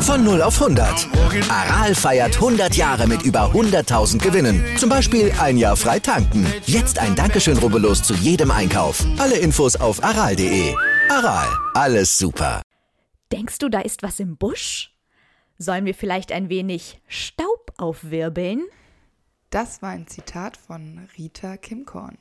Von 0 auf 100. Aral feiert 100 Jahre mit über 100.000 Gewinnen. Zum Beispiel ein Jahr frei tanken. Jetzt ein Dankeschön, rubbellos zu jedem Einkauf. Alle Infos auf aral.de. Aral, alles super. Denkst du, da ist was im Busch? Sollen wir vielleicht ein wenig Staub aufwirbeln? Das war ein Zitat von Rita Kimkorn.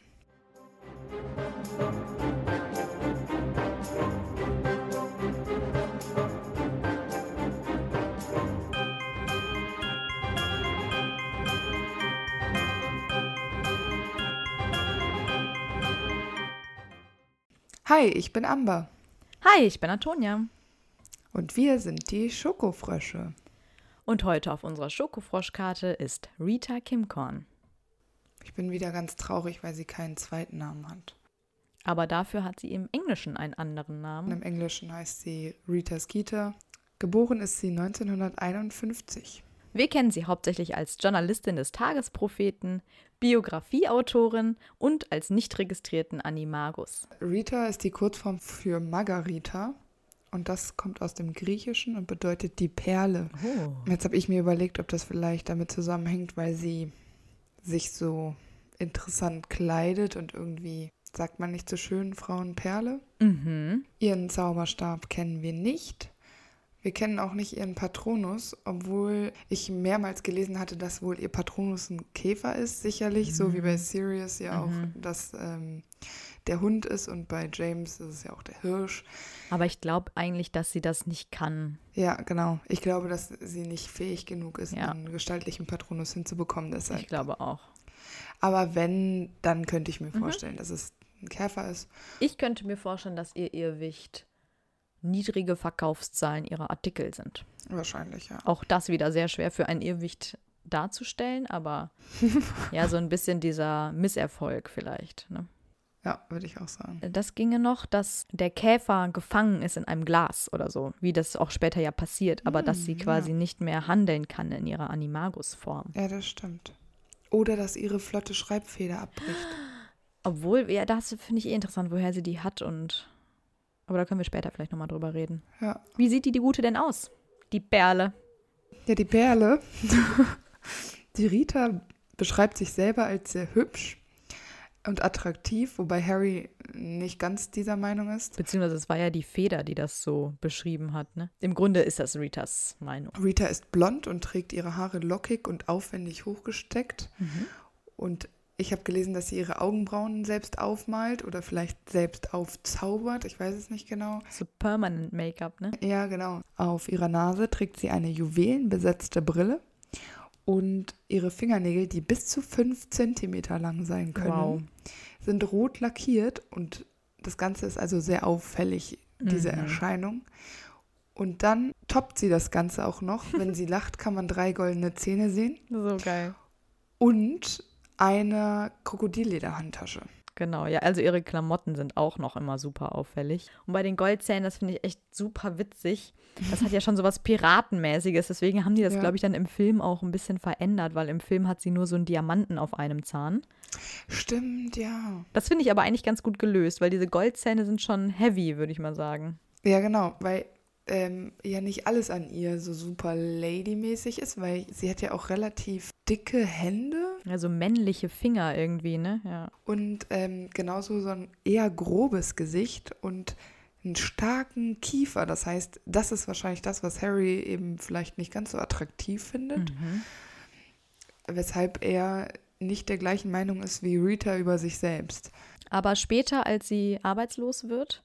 Hi, ich bin Amber Hi, ich bin Antonia. und wir sind die Schokofrösche. Und heute auf unserer Schokofroschkarte ist Rita Kimcorn. Ich bin wieder ganz traurig, weil sie keinen zweiten Namen hat. Aber dafür hat sie im Englischen einen anderen Namen. Im Englischen heißt sie Rita Skeeter. Geboren ist sie 1951. Wir kennen sie hauptsächlich als Journalistin des Tagespropheten, Biografieautorin und als nicht registrierten Animagus. Rita ist die Kurzform für Margarita und das kommt aus dem Griechischen und bedeutet die Perle. Oh. Jetzt habe ich mir überlegt, ob das vielleicht damit zusammenhängt, weil sie sich so interessant kleidet und irgendwie, sagt man nicht so schön, Frauenperle. Mhm. Ihren Zauberstab kennen wir nicht. Wir kennen auch nicht ihren Patronus, obwohl ich mehrmals gelesen hatte, dass wohl ihr Patronus ein Käfer ist, sicherlich, so wie bei Sirius ja auch, dass ähm, der Hund ist und bei James ist es ja auch der Hirsch. Aber ich glaube eigentlich, dass sie das nicht kann. Ja, genau. Ich glaube, dass sie nicht fähig genug ist, Ja. einen gestaltlichen Patronus hinzubekommen. Deshalb. Ich glaube auch. Aber wenn, dann könnte ich mir vorstellen, dass es ein Käfer ist. Ich könnte mir vorstellen, dass ihr Irrwicht niedrige Verkaufszahlen ihrer Artikel sind. Wahrscheinlich, ja. Auch das wieder sehr schwer für ein Irrwicht darzustellen, aber ja, so ein bisschen dieser Misserfolg vielleicht. Ne? Ja, würde ich auch sagen. Das ginge noch, dass der Käfer gefangen ist in einem Glas oder so, wie das auch später ja passiert, aber dass sie quasi nicht mehr handeln kann in ihrer Animagus-Form. Ja, das stimmt. Oder dass ihre flotte Schreibfeder abbricht. Obwohl, ja, das finde ich eh interessant, woher sie die hat und. Aber da können wir später vielleicht nochmal drüber reden. Ja. Wie sieht die, die Gute denn aus? Die Perle. Ja, die Perle. Die Rita beschreibt sich selber als sehr hübsch und attraktiv, wobei Harry nicht ganz dieser Meinung ist. Beziehungsweise es war ja die Feder, die das so beschrieben hat. Ne? Im Grunde ist das Ritas Meinung. Rita ist blond und trägt ihre Haare lockig und aufwendig hochgesteckt. Und ich habe gelesen, dass sie ihre Augenbrauen selbst aufmalt oder vielleicht selbst aufzaubert. Ich weiß es nicht genau. So Permanent Make-up, ne? Ja, genau. Auf ihrer Nase trägt sie eine juwelenbesetzte Brille und ihre Fingernägel, die bis zu fünf Zentimeter lang sein können, Wow. sind rot lackiert und das Ganze ist also sehr auffällig, diese Mhm. Erscheinung. Und dann toppt sie das Ganze auch noch. Wenn sie lacht, kann man drei goldene Zähne sehen So geil. und eine Krokodillederhandtasche. Genau, ja, also ihre Klamotten sind auch noch immer super auffällig. Und bei den Goldzähnen, das finde ich echt super witzig. Das hat ja schon so was Piratenmäßiges. Deswegen haben die das, Ja. glaube ich, dann im Film auch ein bisschen verändert, weil im Film hat sie nur so einen Diamanten auf einem Zahn. Stimmt, ja. Das finde ich aber eigentlich ganz gut gelöst, weil diese Goldzähne sind schon heavy, würde ich mal sagen. Ja, genau, weil ähm, ja nicht alles an ihr so super ladymäßig ist, weil sie hat ja auch relativ dicke Hände Ja, so männliche Finger irgendwie, ne? Ja. und ähm, genauso so ein eher grobes Gesicht und einen starken Kiefer. Das heißt, das ist wahrscheinlich das, was Harry eben vielleicht nicht ganz so attraktiv findet, weshalb er nicht der gleichen Meinung ist wie Rita über sich selbst. Aber später, als sie arbeitslos wird,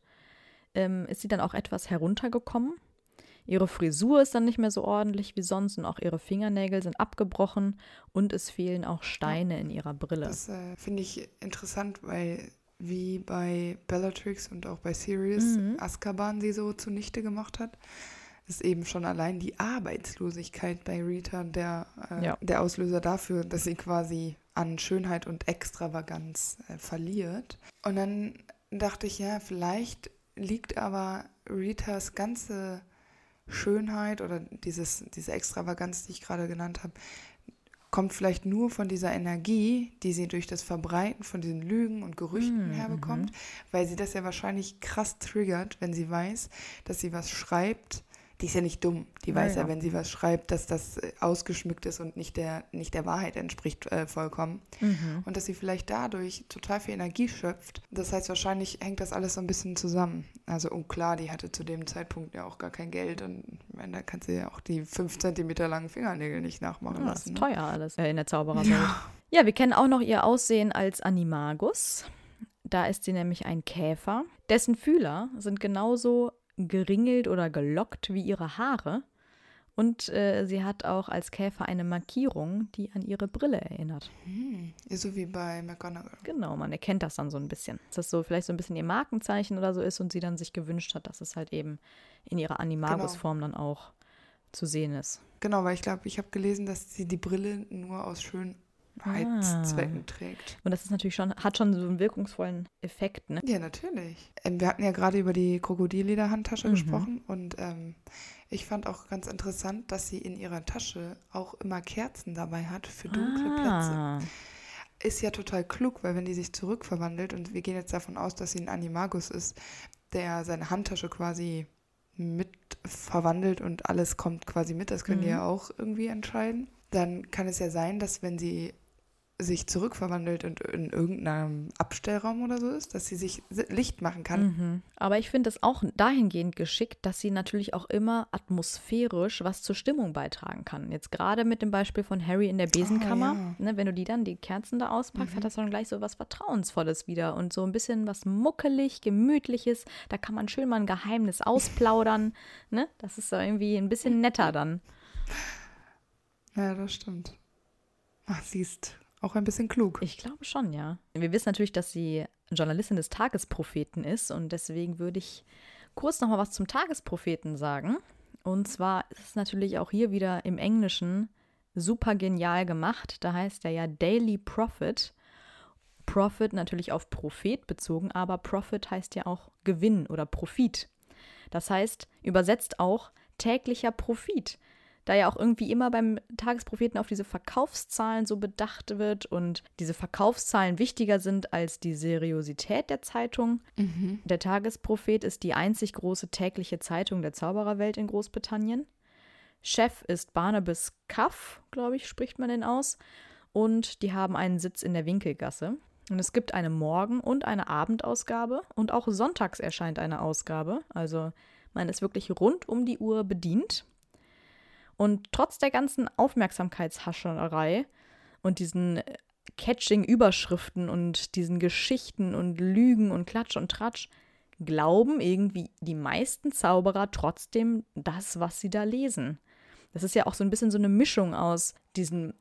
ähm, ist sie dann auch etwas heruntergekommen. Ihre Frisur ist dann nicht mehr so ordentlich wie sonst und auch ihre Fingernägel sind abgebrochen und es fehlen auch Steine in ihrer Brille. Das äh, finde ich interessant, weil wie bei Bellatrix und auch bei Sirius Azkaban sie so zunichte gemacht hat, ist eben schon allein die Arbeitslosigkeit bei Rita der, äh, Ja. der Auslöser dafür, dass sie quasi an Schönheit und Extravaganz äh, verliert. Und dann dachte ich, ja, vielleicht liegt aber Ritas ganze Schönheit oder dieses, diese Extravaganz, die ich gerade genannt habe, kommt vielleicht nur von dieser Energie, die sie durch das Verbreiten von diesen Lügen und Gerüchten Mhm, herbekommt, weil sie das ja wahrscheinlich krass triggert, wenn sie weiß, dass sie was schreibt. Die ist ja nicht dumm. Die Ja, weiß ja, ja. wenn sie was schreibt, dass das äh, ausgeschmückt ist und nicht der, nicht der Wahrheit entspricht äh, vollkommen. Mhm. Und dass sie vielleicht dadurch total viel Energie schöpft. Das heißt, wahrscheinlich hängt das alles so ein bisschen zusammen. Also, und klar, die hatte zu dem Zeitpunkt ja auch gar kein Geld. Und ich meine, da kannst du ja auch die fünf Zentimeter langen Fingernägel nicht nachmachen Ja, das lassen. ist ne? teuer alles äh, in der Zaubererwelt. Ja. wir kennen auch noch ihr Aussehen als Animagus. Da ist sie nämlich ein Käfer. Dessen Fühler sind genauso geringelt oder gelockt wie ihre Haare. Und äh, sie hat auch als Käfer eine Markierung, die an ihre Brille erinnert. Hm, so wie bei McGonagall. Genau, man erkennt das dann so ein bisschen. Dass das so vielleicht so ein bisschen ihr Markenzeichen oder so ist und sie dann sich gewünscht hat, dass es halt eben in ihrer Animagus-Form dann auch zu sehen ist. Genau, weil ich glaube, ich habe gelesen, dass sie die Brille nur aus Schönheitszwecken Ah. trägt. Und das ist natürlich schon, hat schon so einen wirkungsvollen Effekt, ne? Ja, natürlich. Ähm, wir hatten ja gerade über die Krokodillederhandtasche Mhm. gesprochen und ähm, ich fand auch ganz interessant, dass sie in ihrer Tasche auch immer Kerzen dabei hat für dunkle Plätze. Ah. Ist ja total klug, weil wenn die sich zurückverwandelt und wir gehen jetzt davon aus, dass sie ein Animagus ist, der seine Handtasche quasi mit verwandelt und alles kommt quasi mit, das können die Mhm. ja auch irgendwie entscheiden, dann kann es ja sein, dass wenn sie sich zurückverwandelt und in irgendeinem Abstellraum oder so ist, dass sie sich si- Licht machen kann. Mhm. Aber ich finde es auch dahingehend geschickt, dass sie natürlich auch immer atmosphärisch was zur Stimmung beitragen kann. Jetzt gerade mit dem Beispiel von Harry in der Besenkammer, ja. ne, wenn du die dann, die Kerzen da auspackst, hat das dann gleich so was Vertrauensvolles wieder und so ein bisschen was muckelig, gemütliches. Da kann man schön mal ein Geheimnis ausplaudern. ne? Das ist so irgendwie ein bisschen netter dann. Ja, das stimmt. Ach, sie ist auch ein bisschen klug. Ich glaube schon, ja. Wir wissen natürlich, dass sie Journalistin des Tagespropheten ist und deswegen würde ich kurz noch mal was zum Tagespropheten sagen. Und zwar ist es natürlich auch hier wieder im Englischen super genial gemacht. Da heißt er ja Daily Profit. Profit natürlich auf Prophet bezogen, aber Profit heißt ja auch Gewinn oder Profit. Das heißt, übersetzt auch täglicher Profit. Da ja auch irgendwie immer beim Tagespropheten auf diese Verkaufszahlen so bedacht wird und diese Verkaufszahlen wichtiger sind als die Seriosität der Zeitung. Der Tagesprophet ist die einzig große tägliche Zeitung der Zaubererwelt in Großbritannien. Chef ist Barnabas Cuff, glaube ich, spricht man den aus. Und die haben einen Sitz in der Winkelgasse. Und es gibt eine Morgen- und eine Abendausgabe. Und auch sonntags erscheint eine Ausgabe. Also man ist wirklich rund um die Uhr bedient. Und trotz der ganzen Aufmerksamkeitshascherei und diesen äh, Catching-Überschriften und diesen Geschichten und Lügen und Klatsch und Tratsch, glauben irgendwie die meisten Zauberer trotzdem das, was sie da lesen. Das ist ja auch so ein bisschen so eine Mischung aus diesen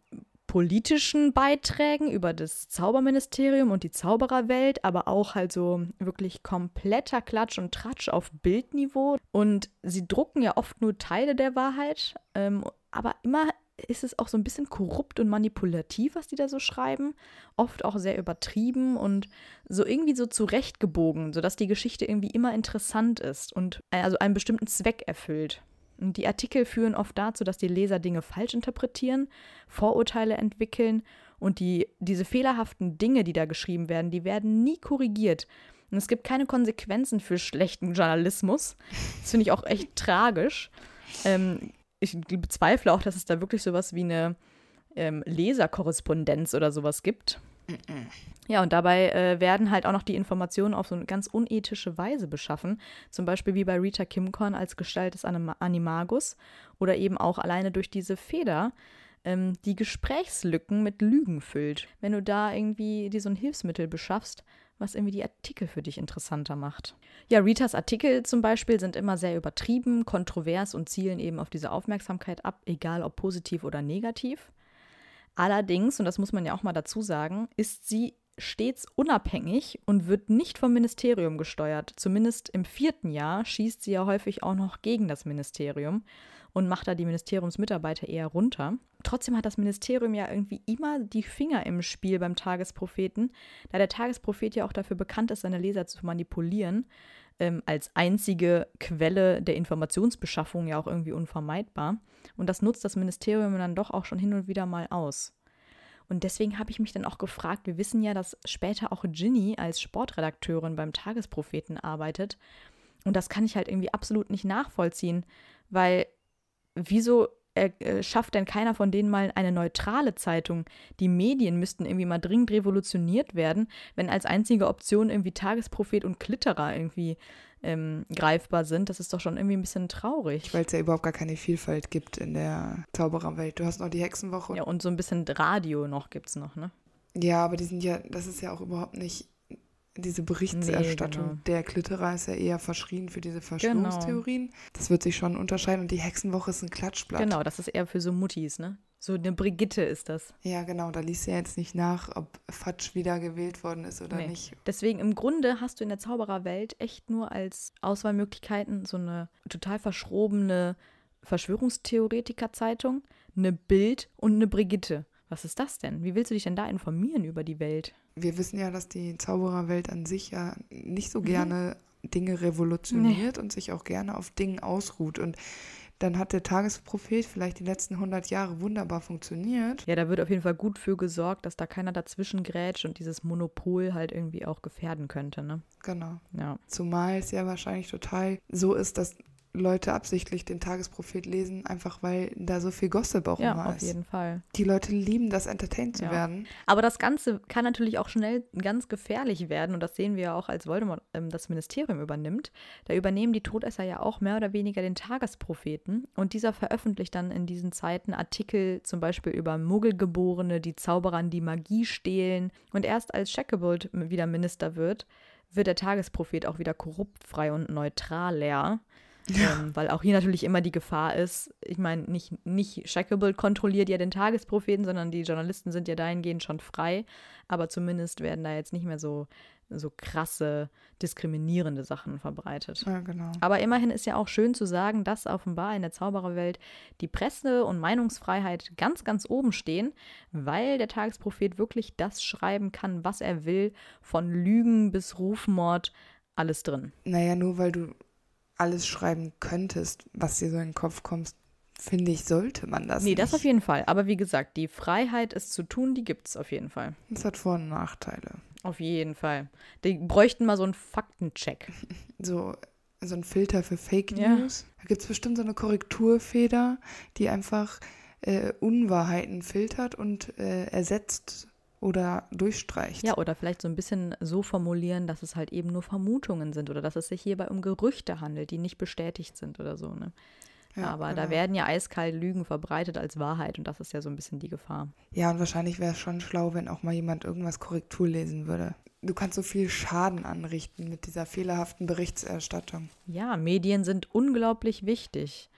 politischen Beiträgen über das Zauberministerium und die Zaubererwelt, aber auch halt so wirklich kompletter Klatsch und Tratsch auf Bildniveau. Und sie drucken ja oft nur Teile der Wahrheit, ähm, aber immer ist es auch so ein bisschen korrupt und manipulativ, was die da so schreiben. Oft auch sehr übertrieben und so irgendwie so zurechtgebogen, sodass die Geschichte irgendwie immer interessant ist und äh, also einen bestimmten Zweck erfüllt. Die Artikel führen oft dazu, dass die Leser Dinge falsch interpretieren, Vorurteile entwickeln und die, diese fehlerhaften Dinge, die da geschrieben werden, die werden nie korrigiert. Und es gibt keine Konsequenzen für schlechten Journalismus. Das finde ich auch echt tragisch. Ähm, ich bezweifle auch, dass es da wirklich sowas wie eine ähm, Leserkorrespondenz oder sowas gibt. Ja, und dabei äh, werden halt auch noch die Informationen auf so eine ganz unethische Weise beschaffen. Zum Beispiel wie bei Rita Kimcorn als Gestalt des Anima Animagus oder eben auch alleine durch diese Feder, ähm, die Gesprächslücken mit Lügen füllt. Wenn du da irgendwie dir so ein Hilfsmittel beschaffst, was irgendwie die Artikel für dich interessanter macht. Ja, Ritas Artikel zum Beispiel sind immer sehr übertrieben, kontrovers und zielen eben auf diese Aufmerksamkeit ab, egal ob positiv oder negativ. Allerdings, und das muss man ja auch mal dazu sagen, ist sie stets unabhängig und wird nicht vom Ministerium gesteuert. Zumindest im vierten Jahr schießt sie ja häufig auch noch gegen das Ministerium und macht da die Ministeriumsmitarbeiter eher runter. Trotzdem hat das Ministerium ja irgendwie immer die Finger im Spiel beim Tagespropheten, da der Tagesprophet ja auch dafür bekannt ist, seine Leser zu manipulieren, ähm, als einzige Quelle der Informationsbeschaffung ja auch irgendwie unvermeidbar. Und das nutzt das Ministerium dann doch auch schon hin und wieder mal aus. Und deswegen habe ich mich dann auch gefragt, wir wissen ja, dass später auch Ginny als Sportredakteurin beim Tagespropheten arbeitet. Und das kann ich halt irgendwie absolut nicht nachvollziehen, weil wieso äh, schafft denn keiner von denen mal eine neutrale Zeitung? Die Medien müssten irgendwie mal dringend revolutioniert werden, wenn als einzige Option irgendwie Tagesprophet und Klitterer irgendwie ähm, greifbar sind. Das ist doch schon irgendwie ein bisschen traurig. Weil es ja überhaupt gar keine Vielfalt gibt in der Zaubererwelt. Du hast noch die Hexenwoche. Ja, und so ein bisschen Radio noch gibt es noch, ne? Ja, aber die sind ja, das ist ja auch überhaupt nicht diese Berichterstattung. Nee, genau. Der Klitterer ist ja eher verschrien für diese Verschwörungstheorien. Genau. Das wird sich schon unterscheiden. Und die Hexenwoche ist ein Klatschblatt. Genau, das ist eher für so Muttis, ne? So eine Brigitte ist das. Ja, genau. Da liest ja jetzt nicht nach, ob Fatsch wieder gewählt worden ist oder nee. nicht. Deswegen im Grunde hast du in der Zaubererwelt echt nur als Auswahlmöglichkeiten so eine total verschrobene Verschwörungstheoretiker-Zeitung, eine Bild und eine Brigitte. Was ist das denn? Wie willst du dich denn da informieren über die Welt? Wir wissen ja, dass die Zaubererwelt an sich ja nicht so mhm. gerne mhm. Dinge revolutioniert nee. und sich auch gerne auf Dingen ausruht. Und dann hat der Tagesprophet vielleicht die letzten 100 Jahre wunderbar funktioniert. Ja, da wird auf jeden Fall gut für gesorgt, dass da keiner dazwischen grätscht und dieses Monopol halt irgendwie auch gefährden könnte, ne? Genau. Ja. Zumal es ja wahrscheinlich total so ist, dass Leute absichtlich den Tagesprophet lesen, einfach weil da so viel Gossip auch ja, immer ist. Ja, auf jeden Fall. Die Leute lieben das, entertained zu ja. werden. Aber das Ganze kann natürlich auch schnell ganz gefährlich werden und das sehen wir ja auch, als Voldemort ähm, das Ministerium übernimmt. Da übernehmen die Todesser ja auch mehr oder weniger den Tagespropheten und dieser veröffentlicht dann in diesen Zeiten Artikel zum Beispiel über Muggelgeborene, die Zauberern die Magie stehlen und erst als Shacklebolt wieder Minister wird, wird der Tagesprophet auch wieder korruptfrei und neutral leer. Ja. Ähm, weil auch hier natürlich immer die Gefahr ist, ich meine, nicht, nicht Shacklebull kontrolliert ja den Tagespropheten, sondern die Journalisten sind ja dahingehend schon frei, aber zumindest werden da jetzt nicht mehr so, so krasse, diskriminierende Sachen verbreitet. Ja, genau. Aber immerhin ist ja auch schön zu sagen, dass offenbar in der Zaubererwelt die Presse- und Meinungsfreiheit ganz, ganz oben stehen, weil der Tagesprophet wirklich das schreiben kann, was er will, von Lügen bis Rufmord, alles drin. Naja, nur weil du alles schreiben könntest, was dir so in den Kopf kommt, finde ich, sollte man das. Nee, nicht. das auf jeden Fall. Aber wie gesagt, die Freiheit, es zu tun, die gibt es auf jeden Fall. Das hat Vor- und Nachteile. Auf jeden Fall. Die bräuchten mal so einen Faktencheck. So, so ein Filter für Fake News. Ja. Da gibt es bestimmt so eine Korrekturfeder, die einfach äh, Unwahrheiten filtert und äh, ersetzt oder durchstreicht. Ja, oder vielleicht so ein bisschen so formulieren, dass es halt eben nur Vermutungen sind oder dass es sich hierbei um Gerüchte handelt, die nicht bestätigt sind oder so. Ne? Ja, Aber genau. da werden ja eiskalt Lügen verbreitet als Wahrheit und das ist ja so ein bisschen die Gefahr. Ja, und wahrscheinlich wäre es schon schlau, wenn auch mal jemand irgendwas Korrektur lesen würde. Du kannst so viel Schaden anrichten mit dieser fehlerhaften Berichterstattung. Ja, Medien sind unglaublich wichtig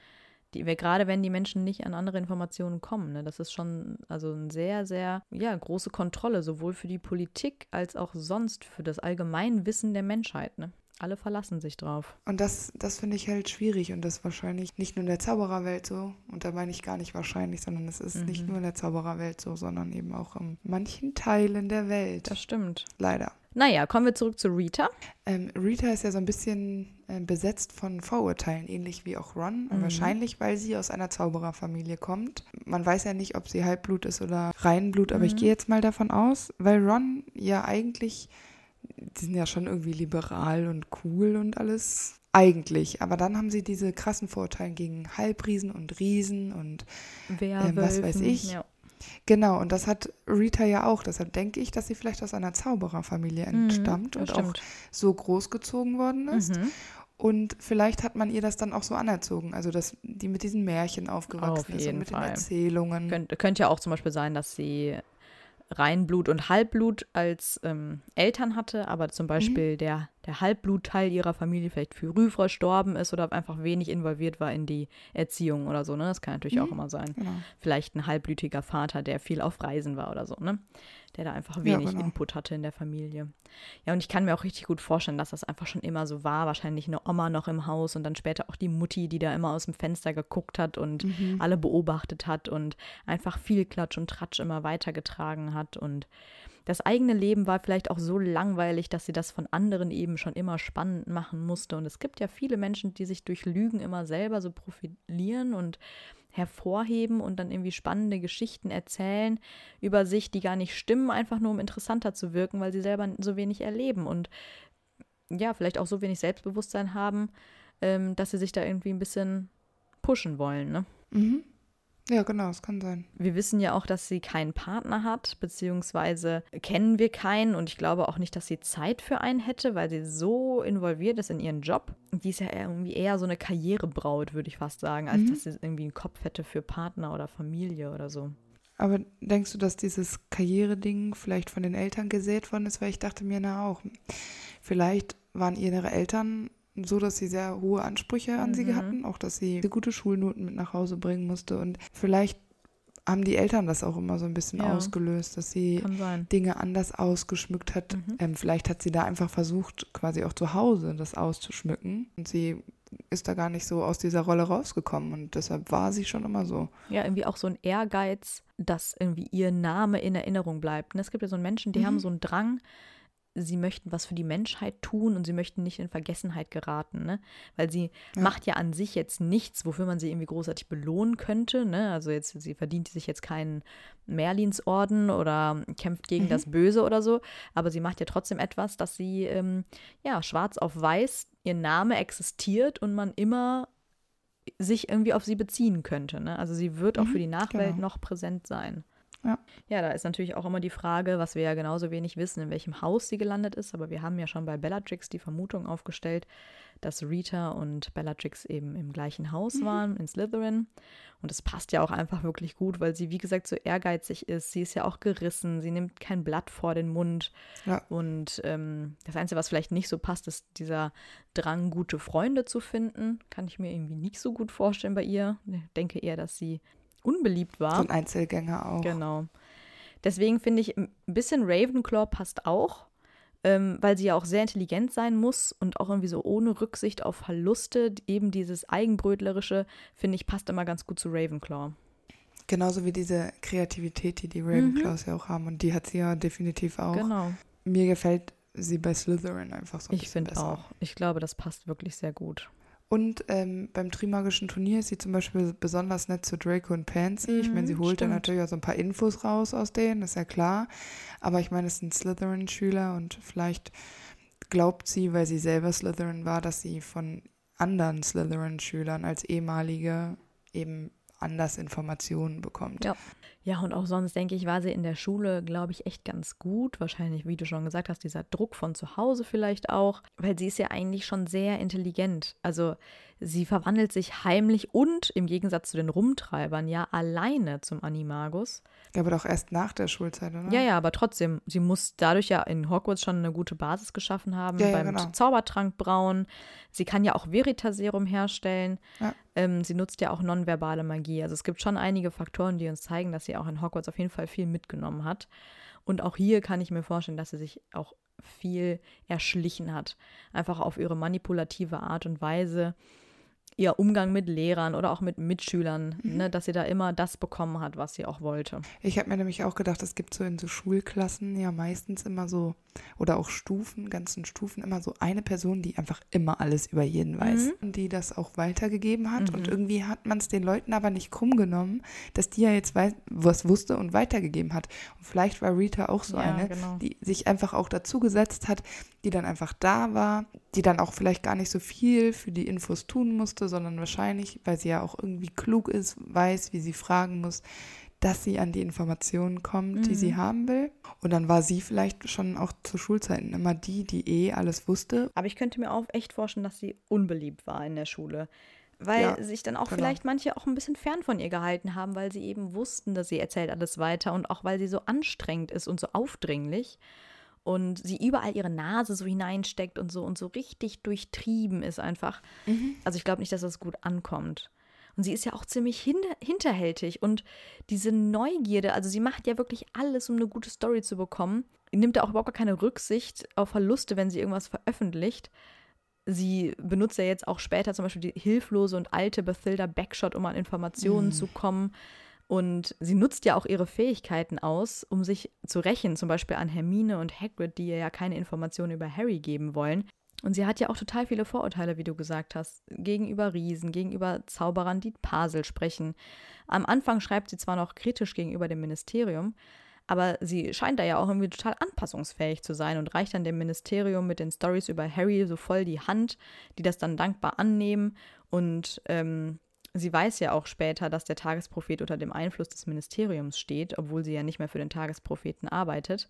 die, gerade wenn die Menschen nicht an andere Informationen kommen. Ne? Das ist schon also eine sehr, sehr ja, große Kontrolle, sowohl für die Politik als auch sonst für das Allgemeinwissen der Menschheit. Ne? Alle verlassen sich drauf. Und das, das finde ich halt schwierig und das ist wahrscheinlich nicht nur in der Zaubererwelt so. Und da meine ich gar nicht wahrscheinlich, sondern es ist mhm. nicht nur in der Zaubererwelt so, sondern eben auch in manchen Teilen der Welt. Das stimmt. Leider. Naja, kommen wir zurück zu Rita. Ähm, Rita ist ja so ein bisschen äh, besetzt von Vorurteilen, ähnlich wie auch Ron. Mhm. Wahrscheinlich, weil sie aus einer Zaubererfamilie kommt. Man weiß ja nicht, ob sie Halbblut ist oder Reinblut, aber mhm. ich gehe jetzt mal davon aus, weil Ron ja eigentlich, die sind ja schon irgendwie liberal und cool und alles. Eigentlich, aber dann haben sie diese krassen Vorurteile gegen Halbriesen und Riesen und ähm, was weiß ich. Ja. Genau, und das hat Rita ja auch. Deshalb denke ich, dass sie vielleicht aus einer Zaubererfamilie mhm, entstammt mhm, und stimmt. auch so großgezogen worden ist. Mhm. Und vielleicht hat man ihr das dann auch so anerzogen, also dass die mit diesen Märchen aufgewachsen Auf ist und mit Fall. den Erzählungen. Könnt, könnte ja auch zum Beispiel sein, dass sie Reinblut und Halbblut als ähm, Eltern hatte, aber zum Beispiel mhm. der, der Halbblutteil ihrer Familie vielleicht früh verstorben ist oder einfach wenig involviert war in die Erziehung oder so. Ne? Das kann natürlich mhm. auch immer sein. Genau. Vielleicht ein halbblütiger Vater, der viel auf Reisen war oder so. Ne? der da einfach wenig ja, genau. Input hatte in der Familie. Ja, und ich kann mir auch richtig gut vorstellen, dass das einfach schon immer so war. Wahrscheinlich eine Oma noch im Haus und dann später auch die Mutti, die da immer aus dem Fenster geguckt hat und mhm. alle beobachtet hat und einfach viel Klatsch und Tratsch immer weitergetragen hat. Und das eigene Leben war vielleicht auch so langweilig, dass sie das von anderen eben schon immer spannend machen musste. Und es gibt ja viele Menschen, die sich durch Lügen immer selber so profilieren und hervorheben und dann irgendwie spannende Geschichten erzählen über sich, die gar nicht stimmen, einfach nur um interessanter zu wirken, weil sie selber so wenig erleben und ja, vielleicht auch so wenig Selbstbewusstsein haben, ähm, dass sie sich da irgendwie ein bisschen pushen wollen, ne? Mhm. Ja, genau, es kann sein. Wir wissen ja auch, dass sie keinen Partner hat, beziehungsweise kennen wir keinen und ich glaube auch nicht, dass sie Zeit für einen hätte, weil sie so involviert ist in ihren Job. Die ist ja irgendwie eher so eine Karrierebraut, würde ich fast sagen, als mhm. dass sie irgendwie einen Kopf hätte für Partner oder Familie oder so. Aber denkst du, dass dieses Karriereding vielleicht von den Eltern gesät worden ist? Weil ich dachte mir na auch, vielleicht waren ihre Eltern so, dass sie sehr hohe Ansprüche an mhm. sie hatten, auch dass sie gute Schulnoten mit nach Hause bringen musste. Und vielleicht haben die Eltern das auch immer so ein bisschen ja. ausgelöst, dass sie Dinge anders ausgeschmückt hat. Mhm. Ähm, vielleicht hat sie da einfach versucht, quasi auch zu Hause das auszuschmücken. Und sie ist da gar nicht so aus dieser Rolle rausgekommen und deshalb war sie schon immer so. Ja, irgendwie auch so ein Ehrgeiz, dass irgendwie ihr Name in Erinnerung bleibt. Und es gibt ja so Menschen, die mhm. haben so einen Drang, sie möchten was für die Menschheit tun und sie möchten nicht in Vergessenheit geraten, ne? Weil sie ja. macht ja an sich jetzt nichts, wofür man sie irgendwie großartig belohnen könnte, ne? Also jetzt, sie verdient sich jetzt keinen Merlinsorden oder kämpft gegen mhm. das Böse oder so, aber sie macht ja trotzdem etwas, dass sie, ähm, ja, schwarz auf weiß, ihr Name existiert und man immer sich irgendwie auf sie beziehen könnte, ne? Also sie wird auch mhm, für die Nachwelt genau. noch präsent sein. Ja. ja, da ist natürlich auch immer die Frage, was wir ja genauso wenig wissen, in welchem Haus sie gelandet ist. Aber wir haben ja schon bei Bellatrix die Vermutung aufgestellt, dass Rita und Bellatrix eben im gleichen Haus mhm. waren, in Slytherin. Und es passt ja auch einfach wirklich gut, weil sie, wie gesagt, so ehrgeizig ist. Sie ist ja auch gerissen, sie nimmt kein Blatt vor den Mund. Ja. Und ähm, das Einzige, was vielleicht nicht so passt, ist dieser Drang, gute Freunde zu finden. Kann ich mir irgendwie nicht so gut vorstellen bei ihr. Ich denke eher, dass sie unbeliebt war. So ein Einzelgänger auch. Genau. Deswegen finde ich, ein bisschen Ravenclaw passt auch, ähm, weil sie ja auch sehr intelligent sein muss und auch irgendwie so ohne Rücksicht auf Verluste, eben dieses Eigenbrötlerische, finde ich, passt immer ganz gut zu Ravenclaw. Genauso wie diese Kreativität, die die Ravenclaws mhm. ja auch haben. Und die hat sie ja definitiv auch. Genau. Mir gefällt sie bei Slytherin einfach so ein Ich finde auch. Ich glaube, das passt wirklich sehr gut. Und ähm, beim Trimagischen Turnier ist sie zum Beispiel besonders nett zu Draco und Pansy. ich meine, sie mhm, holt dann natürlich auch so ein paar Infos raus aus denen, ist ja klar. Aber ich meine, es sind Slytherin-Schüler und vielleicht glaubt sie, weil sie selber Slytherin war, dass sie von anderen Slytherin-Schülern als ehemalige eben anders Informationen bekommt. Ja. Ja, und auch sonst denke ich, war sie in der Schule, glaube ich, echt ganz gut. Wahrscheinlich, wie du schon gesagt hast, dieser Druck von zu Hause vielleicht auch, weil sie ist ja eigentlich schon sehr intelligent. Also sie verwandelt sich heimlich und im Gegensatz zu den Rumtreibern ja alleine zum Animagus. Ja, aber doch erst nach der Schulzeit, oder? Ja, ja, aber trotzdem, sie muss dadurch ja in Hogwarts schon eine gute Basis geschaffen haben ja, beim ja, genau. Zaubertrank brauen. Sie kann ja auch Veritaserum herstellen. Ja. Ähm, sie nutzt ja auch nonverbale Magie. Also es gibt schon einige Faktoren, die uns zeigen, dass sie auch in Hogwarts auf jeden Fall viel mitgenommen hat. Und auch hier kann ich mir vorstellen, dass sie sich auch viel erschlichen hat. Einfach auf ihre manipulative Art und Weise ihr Umgang mit Lehrern oder auch mit Mitschülern, mhm. ne, dass sie da immer das bekommen hat, was sie auch wollte. Ich habe mir nämlich auch gedacht, es gibt so in so Schulklassen ja meistens immer so, oder auch Stufen, ganzen Stufen, immer so eine Person, die einfach immer alles über jeden weiß mhm. und die das auch weitergegeben hat. Mhm. Und irgendwie hat man es den Leuten aber nicht krumm genommen, dass die ja jetzt weiß, was wusste und weitergegeben hat. Und vielleicht war Rita auch so ja, eine, genau. die sich einfach auch dazu gesetzt hat, die dann einfach da war, die dann auch vielleicht gar nicht so viel für die Infos tun musste, sondern wahrscheinlich, weil sie ja auch irgendwie klug ist, weiß, wie sie fragen muss, dass sie an die Informationen kommt, mhm. die sie mhm. haben will. Und dann war sie vielleicht schon auch zu Schulzeiten immer die, die eh alles wusste. Aber ich könnte mir auch echt vorstellen, dass sie unbeliebt war in der Schule. Weil ja, sich dann auch genau. vielleicht manche auch ein bisschen fern von ihr gehalten haben, weil sie eben wussten, dass sie erzählt alles weiter und auch weil sie so anstrengend ist und so aufdringlich und sie überall ihre Nase so hineinsteckt und so und so richtig durchtrieben ist einfach. Mhm. Also ich glaube nicht, dass das gut ankommt. Und sie ist ja auch ziemlich hin hinterhältig und diese Neugierde, also sie macht ja wirklich alles, um eine gute Story zu bekommen. Nimmt da auch überhaupt keine Rücksicht auf Verluste, wenn sie irgendwas veröffentlicht. Sie benutzt ja jetzt auch später zum Beispiel die hilflose und alte Bathilda Backshot, um an Informationen mhm. zu kommen. Und sie nutzt ja auch ihre Fähigkeiten aus, um sich zu rächen, zum Beispiel an Hermine und Hagrid, die ihr ja keine Informationen über Harry geben wollen. Und sie hat ja auch total viele Vorurteile, wie du gesagt hast, gegenüber Riesen, gegenüber Zauberern, die Pasel sprechen. Am Anfang schreibt sie zwar noch kritisch gegenüber dem Ministerium, aber sie scheint da ja auch irgendwie total anpassungsfähig zu sein und reicht dann dem Ministerium mit den Stories über Harry so voll die Hand, die das dann dankbar annehmen. Und ähm, sie weiß ja auch später, dass der Tagesprophet unter dem Einfluss des Ministeriums steht, obwohl sie ja nicht mehr für den Tagespropheten arbeitet.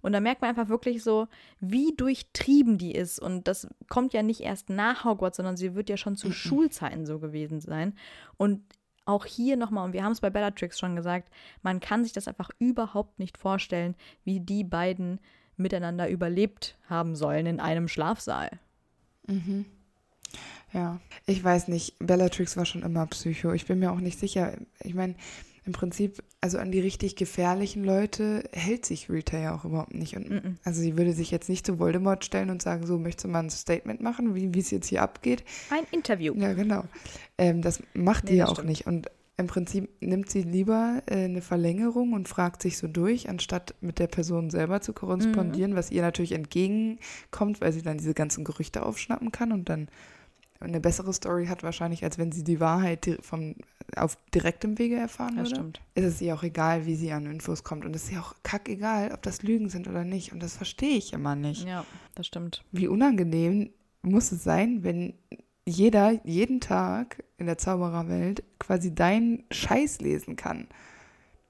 Und da merkt man einfach wirklich so, wie durchtrieben die ist. Und das kommt ja nicht erst nach Hogwarts, sondern sie wird ja schon zu mhm. Schulzeiten so gewesen sein. Und auch hier nochmal, und wir haben es bei Bellatrix schon gesagt, man kann sich das einfach überhaupt nicht vorstellen, wie die beiden miteinander überlebt haben sollen in einem Schlafsaal. Mhm. Ja, ich weiß nicht, Bellatrix war schon immer Psycho. Ich bin mir auch nicht sicher. Ich meine, im Prinzip, also an die richtig gefährlichen Leute hält sich Rita ja auch überhaupt nicht. Und, mm -mm. Also sie würde sich jetzt nicht zu Voldemort stellen und sagen, so möchtest du mal ein Statement machen, wie es jetzt hier abgeht. Ein Interview. Ja, genau. Ähm, das macht nee, die ja auch stimmt. nicht. Und im Prinzip nimmt sie lieber äh, eine Verlängerung und fragt sich so durch, anstatt mit der Person selber zu korrespondieren, mhm. was ihr natürlich entgegenkommt, weil sie dann diese ganzen Gerüchte aufschnappen kann und dann eine bessere Story hat wahrscheinlich, als wenn sie die Wahrheit vom, auf direktem Wege erfahren würde. Das stimmt. Ist es ihr auch egal, wie sie an Infos kommt. Und es ist ihr auch kackegal, ob das Lügen sind oder nicht. Und das verstehe ich immer nicht. Ja, das stimmt. Wie unangenehm muss es sein, wenn jeder jeden Tag in der Zaubererwelt quasi deinen Scheiß lesen kann.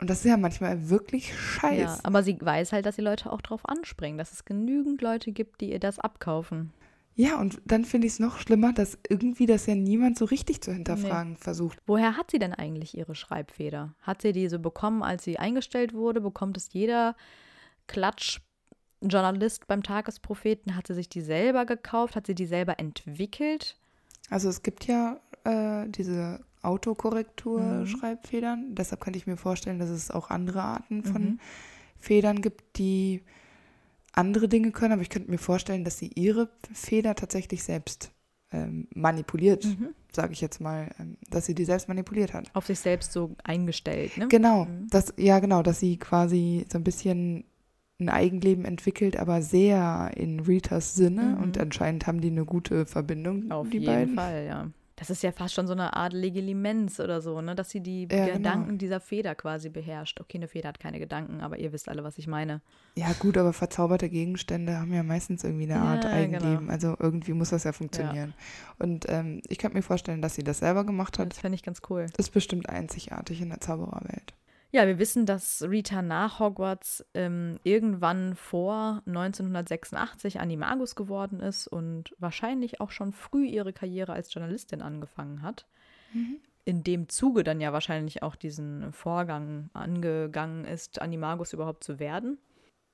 Und das ist ja manchmal wirklich scheiße. Ja, aber sie weiß halt, dass die Leute auch drauf anspringen, dass es genügend Leute gibt, die ihr das abkaufen. Ja, und dann finde ich es noch schlimmer, dass irgendwie das ja niemand so richtig zu hinterfragen nee. versucht. Woher hat sie denn eigentlich ihre Schreibfeder? Hat sie die so bekommen, als sie eingestellt wurde? Bekommt es jeder Klatschjournalist beim Tagespropheten? Hat sie sich die selber gekauft? Hat sie die selber entwickelt? Also es gibt ja äh, diese Autokorrektur-Schreibfedern. Mhm. Deshalb könnte ich mir vorstellen, dass es auch andere Arten von mhm. Federn gibt, die andere Dinge können, aber ich könnte mir vorstellen, dass sie ihre Feder tatsächlich selbst ähm, manipuliert, mhm. sage ich jetzt mal, ähm, dass sie die selbst manipuliert hat. Auf sich selbst so eingestellt, ne? Genau, mhm. das, ja genau, dass sie quasi so ein bisschen ein Eigenleben entwickelt, aber sehr in Ritas Sinne mhm. und anscheinend haben die eine gute Verbindung, Auf die jeden beiden. Fall, ja. Das ist ja fast schon so eine Art Legilimenz oder so, ne? Dass sie die ja, genau. Gedanken genau. dieser Feder quasi beherrscht. Okay, eine Feder hat keine Gedanken, aber ihr wisst alle, was ich meine. Ja, gut, aber verzauberte Gegenstände haben ja meistens irgendwie eine Art ja, Eigenleben. Genau. Also irgendwie muss das ja funktionieren. Ja. Und ähm, ich könnte mir vorstellen, dass sie das selber gemacht hat. Das fände ich ganz cool. Das ist bestimmt einzigartig in der Zaubererwelt. Ja, wir wissen, dass Rita nach Hogwarts ähm, irgendwann vor 1986 Animagus geworden ist und wahrscheinlich auch schon früh ihre Karriere als Journalistin angefangen hat. Mhm. In dem Zuge dann ja wahrscheinlich auch diesen Vorgang angegangen ist, Animagus überhaupt zu werden.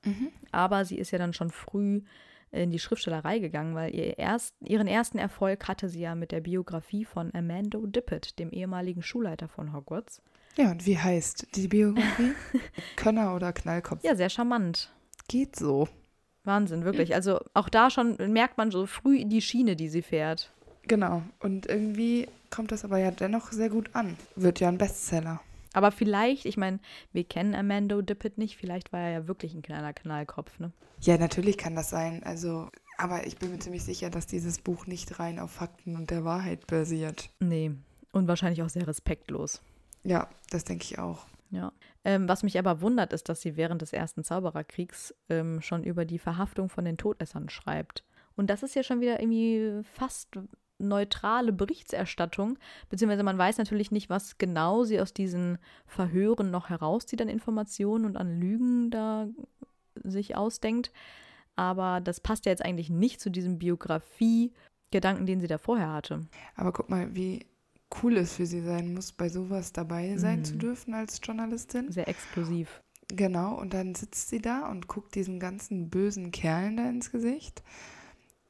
Mhm. Aber sie ist ja dann schon früh in die Schriftstellerei gegangen, weil ihr erst, ihren ersten Erfolg hatte sie ja mit der Biografie von Amando Dippet, dem ehemaligen Schulleiter von Hogwarts. Ja, und wie heißt die Biografie? Könner oder Knallkopf? Ja, sehr charmant. Geht so. Wahnsinn, wirklich. Also auch da schon merkt man so früh die Schiene, die sie fährt. Genau. Und irgendwie kommt das aber ja dennoch sehr gut an. Wird ja ein Bestseller. Aber vielleicht, ich meine, wir kennen Amando Dippet nicht, vielleicht war er ja wirklich ein kleiner Knallkopf, ne? Ja, natürlich kann das sein. Also, aber ich bin mir ziemlich sicher, dass dieses Buch nicht rein auf Fakten und der Wahrheit basiert. Nee. Und wahrscheinlich auch sehr respektlos. Ja, das denke ich auch. Ja. Ähm, was mich aber wundert, ist, dass sie während des ersten Zaubererkriegs ähm, schon über die Verhaftung von den Todessern schreibt. Und das ist ja schon wieder irgendwie fast neutrale Berichterstattung, beziehungsweise man weiß natürlich nicht, was genau sie aus diesen Verhören noch herauszieht an Informationen und an Lügen da sich ausdenkt. Aber das passt ja jetzt eigentlich nicht zu diesem Biografie-Gedanken, den sie da vorher hatte. Aber guck mal, wie cool es für sie sein muss, bei sowas dabei sein mhm. zu dürfen als Journalistin. Sehr exklusiv. Genau, und dann sitzt sie da und guckt diesen ganzen bösen Kerlen da ins Gesicht.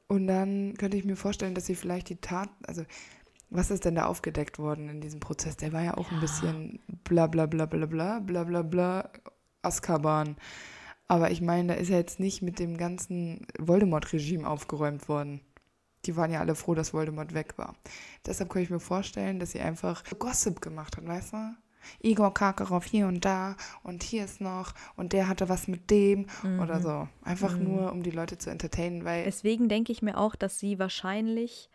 Und dann könnte ich mir vorstellen, dass sie vielleicht die Tat, also was ist denn da aufgedeckt worden in diesem Prozess? Der war ja auch ja. ein bisschen bla bla bla bla bla bla bla bla Azkaban. Aber ich meine, da ist ja jetzt nicht mit dem ganzen Voldemort-Regime aufgeräumt worden die waren ja alle froh, dass Voldemort weg war. Deshalb kann ich mir vorstellen, dass sie einfach Gossip gemacht hat, weißt du? Igor Karkaroff hier und da und hier ist noch und der hatte was mit dem Mhm. oder so. Einfach nur, um die Leute zu entertainen, weil Deswegen denke ich mir auch, dass sie wahrscheinlich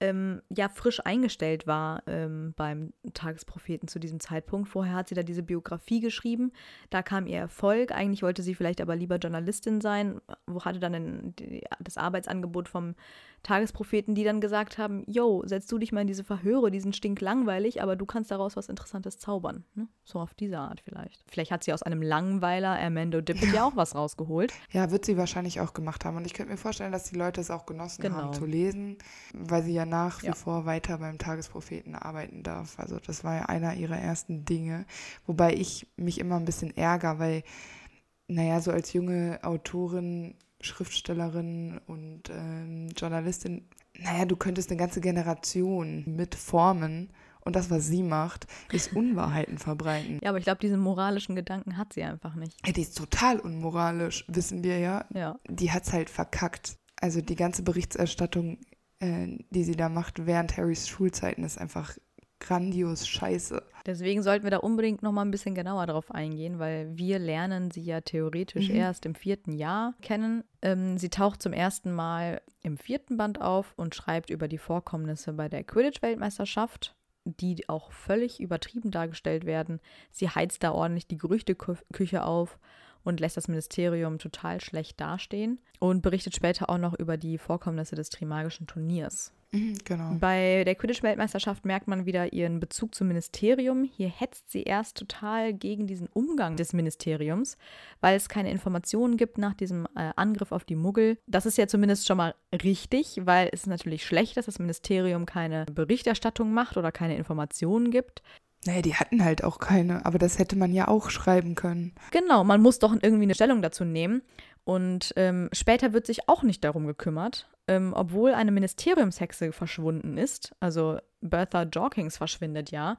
ähm, ja frisch eingestellt war ähm, beim Tagespropheten zu diesem Zeitpunkt. Vorher hat sie da diese Biografie geschrieben. Da kam ihr Erfolg. Eigentlich wollte sie vielleicht aber lieber Journalistin sein. Wo hatte dann die, das Arbeitsangebot vom Tagespropheten, die dann gesagt haben: Yo, setz du dich mal in diese Verhöre, die sind stinklangweilig, aber du kannst daraus was Interessantes zaubern. Ne? So auf diese Art vielleicht. Vielleicht hat sie aus einem Langweiler Armando Dippet ja auch was rausgeholt. Ja, wird sie wahrscheinlich auch gemacht haben. Und ich könnte mir vorstellen, dass die Leute es auch genossen Genau. haben zu lesen, weil sie ja nach wie Ja. vor weiter beim Tagespropheten arbeiten darf. Also das war ja einer ihrer ersten Dinge. Wobei ich mich immer ein bisschen ärgere, weil, naja, so als junge Autorin, Schriftstellerin und ähm, Journalistin, naja, du könntest eine ganze Generation mitformen. Und das, was sie macht, ist Unwahrheiten verbreiten. Ja, aber ich glaube, diesen moralischen Gedanken hat sie einfach nicht. Die ist total unmoralisch, wissen wir ja. Ja. die hat es halt verkackt. Also die ganze Berichterstattung, äh, die sie da macht während Harrys Schulzeiten, ist einfach grandios scheiße. Deswegen sollten wir da unbedingt noch mal ein bisschen genauer drauf eingehen, weil wir lernen sie ja theoretisch Mhm. erst im vierten Jahr kennen. Ähm, sie taucht zum ersten Mal im vierten Band auf und schreibt über die Vorkommnisse bei der Quidditch-Weltmeisterschaft, die auch völlig übertrieben dargestellt werden. Sie heizt da ordentlich die Gerüchteküche auf und lässt das Ministerium total schlecht dastehen und berichtet später auch noch über die Vorkommnisse des Trimagischen Turniers. Mhm, genau. Bei der Quidditch-Weltmeisterschaft merkt man wieder ihren Bezug zum Ministerium. Hier hetzt sie erst total gegen diesen Umgang des Ministeriums, weil es keine Informationen gibt nach diesem äh, Angriff auf die Muggel. Das ist ja zumindest schon mal richtig, weil es ist natürlich schlecht, dass das Ministerium keine Berichterstattung macht oder keine Informationen gibt. Naja, die hatten halt auch keine, aber das hätte man ja auch schreiben können. Genau, man muss doch irgendwie eine Stellung dazu nehmen. Und ähm, später wird sich auch nicht darum gekümmert, ähm, obwohl eine Ministeriumshexe verschwunden ist. Also Bertha Jorkins verschwindet ja.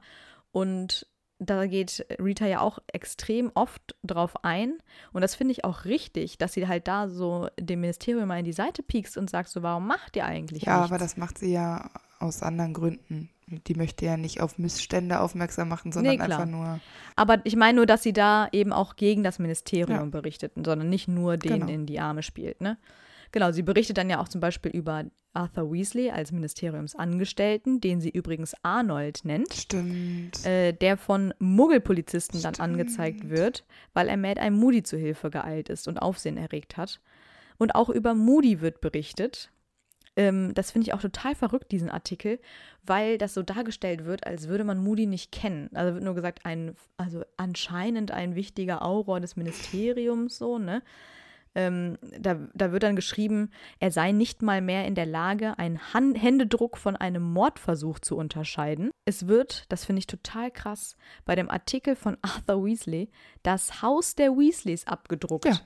Und da geht Rita ja auch extrem oft drauf ein. Und das finde ich auch richtig, dass sie halt da so dem Ministerium mal in die Seite piekst und sagt so, warum macht ihr eigentlich Ja, nichts? aber das macht sie ja aus anderen Gründen. Die möchte ja nicht auf Missstände aufmerksam machen, sondern Nee, einfach nur. Aber ich meine nur, dass sie da eben auch gegen das Ministerium Ja. berichtet, sondern nicht nur denen Genau. in die Arme spielt. Ne? Genau, sie berichtet dann ja auch zum Beispiel über Arthur Weasley als Ministeriumsangestellten, den sie übrigens Arnold nennt, Stimmt. äh, der von Muggelpolizisten dann angezeigt wird, weil er Mad Eye Moody zu Hilfe geeilt ist und Aufsehen erregt hat. Und auch über Moody wird berichtet. Ähm, das finde ich auch total verrückt, diesen Artikel, weil das so dargestellt wird, als würde man Moody nicht kennen. Also wird nur gesagt, ein, also anscheinend ein wichtiger Auror des Ministeriums, so, ne? Ähm, da, da wird dann geschrieben, er sei nicht mal mehr in der Lage, einen Han Händedruck von einem Mordversuch zu unterscheiden. Es wird, das finde ich total krass, bei dem Artikel von Arthur Weasley das Haus der Weasleys abgedruckt. Ja.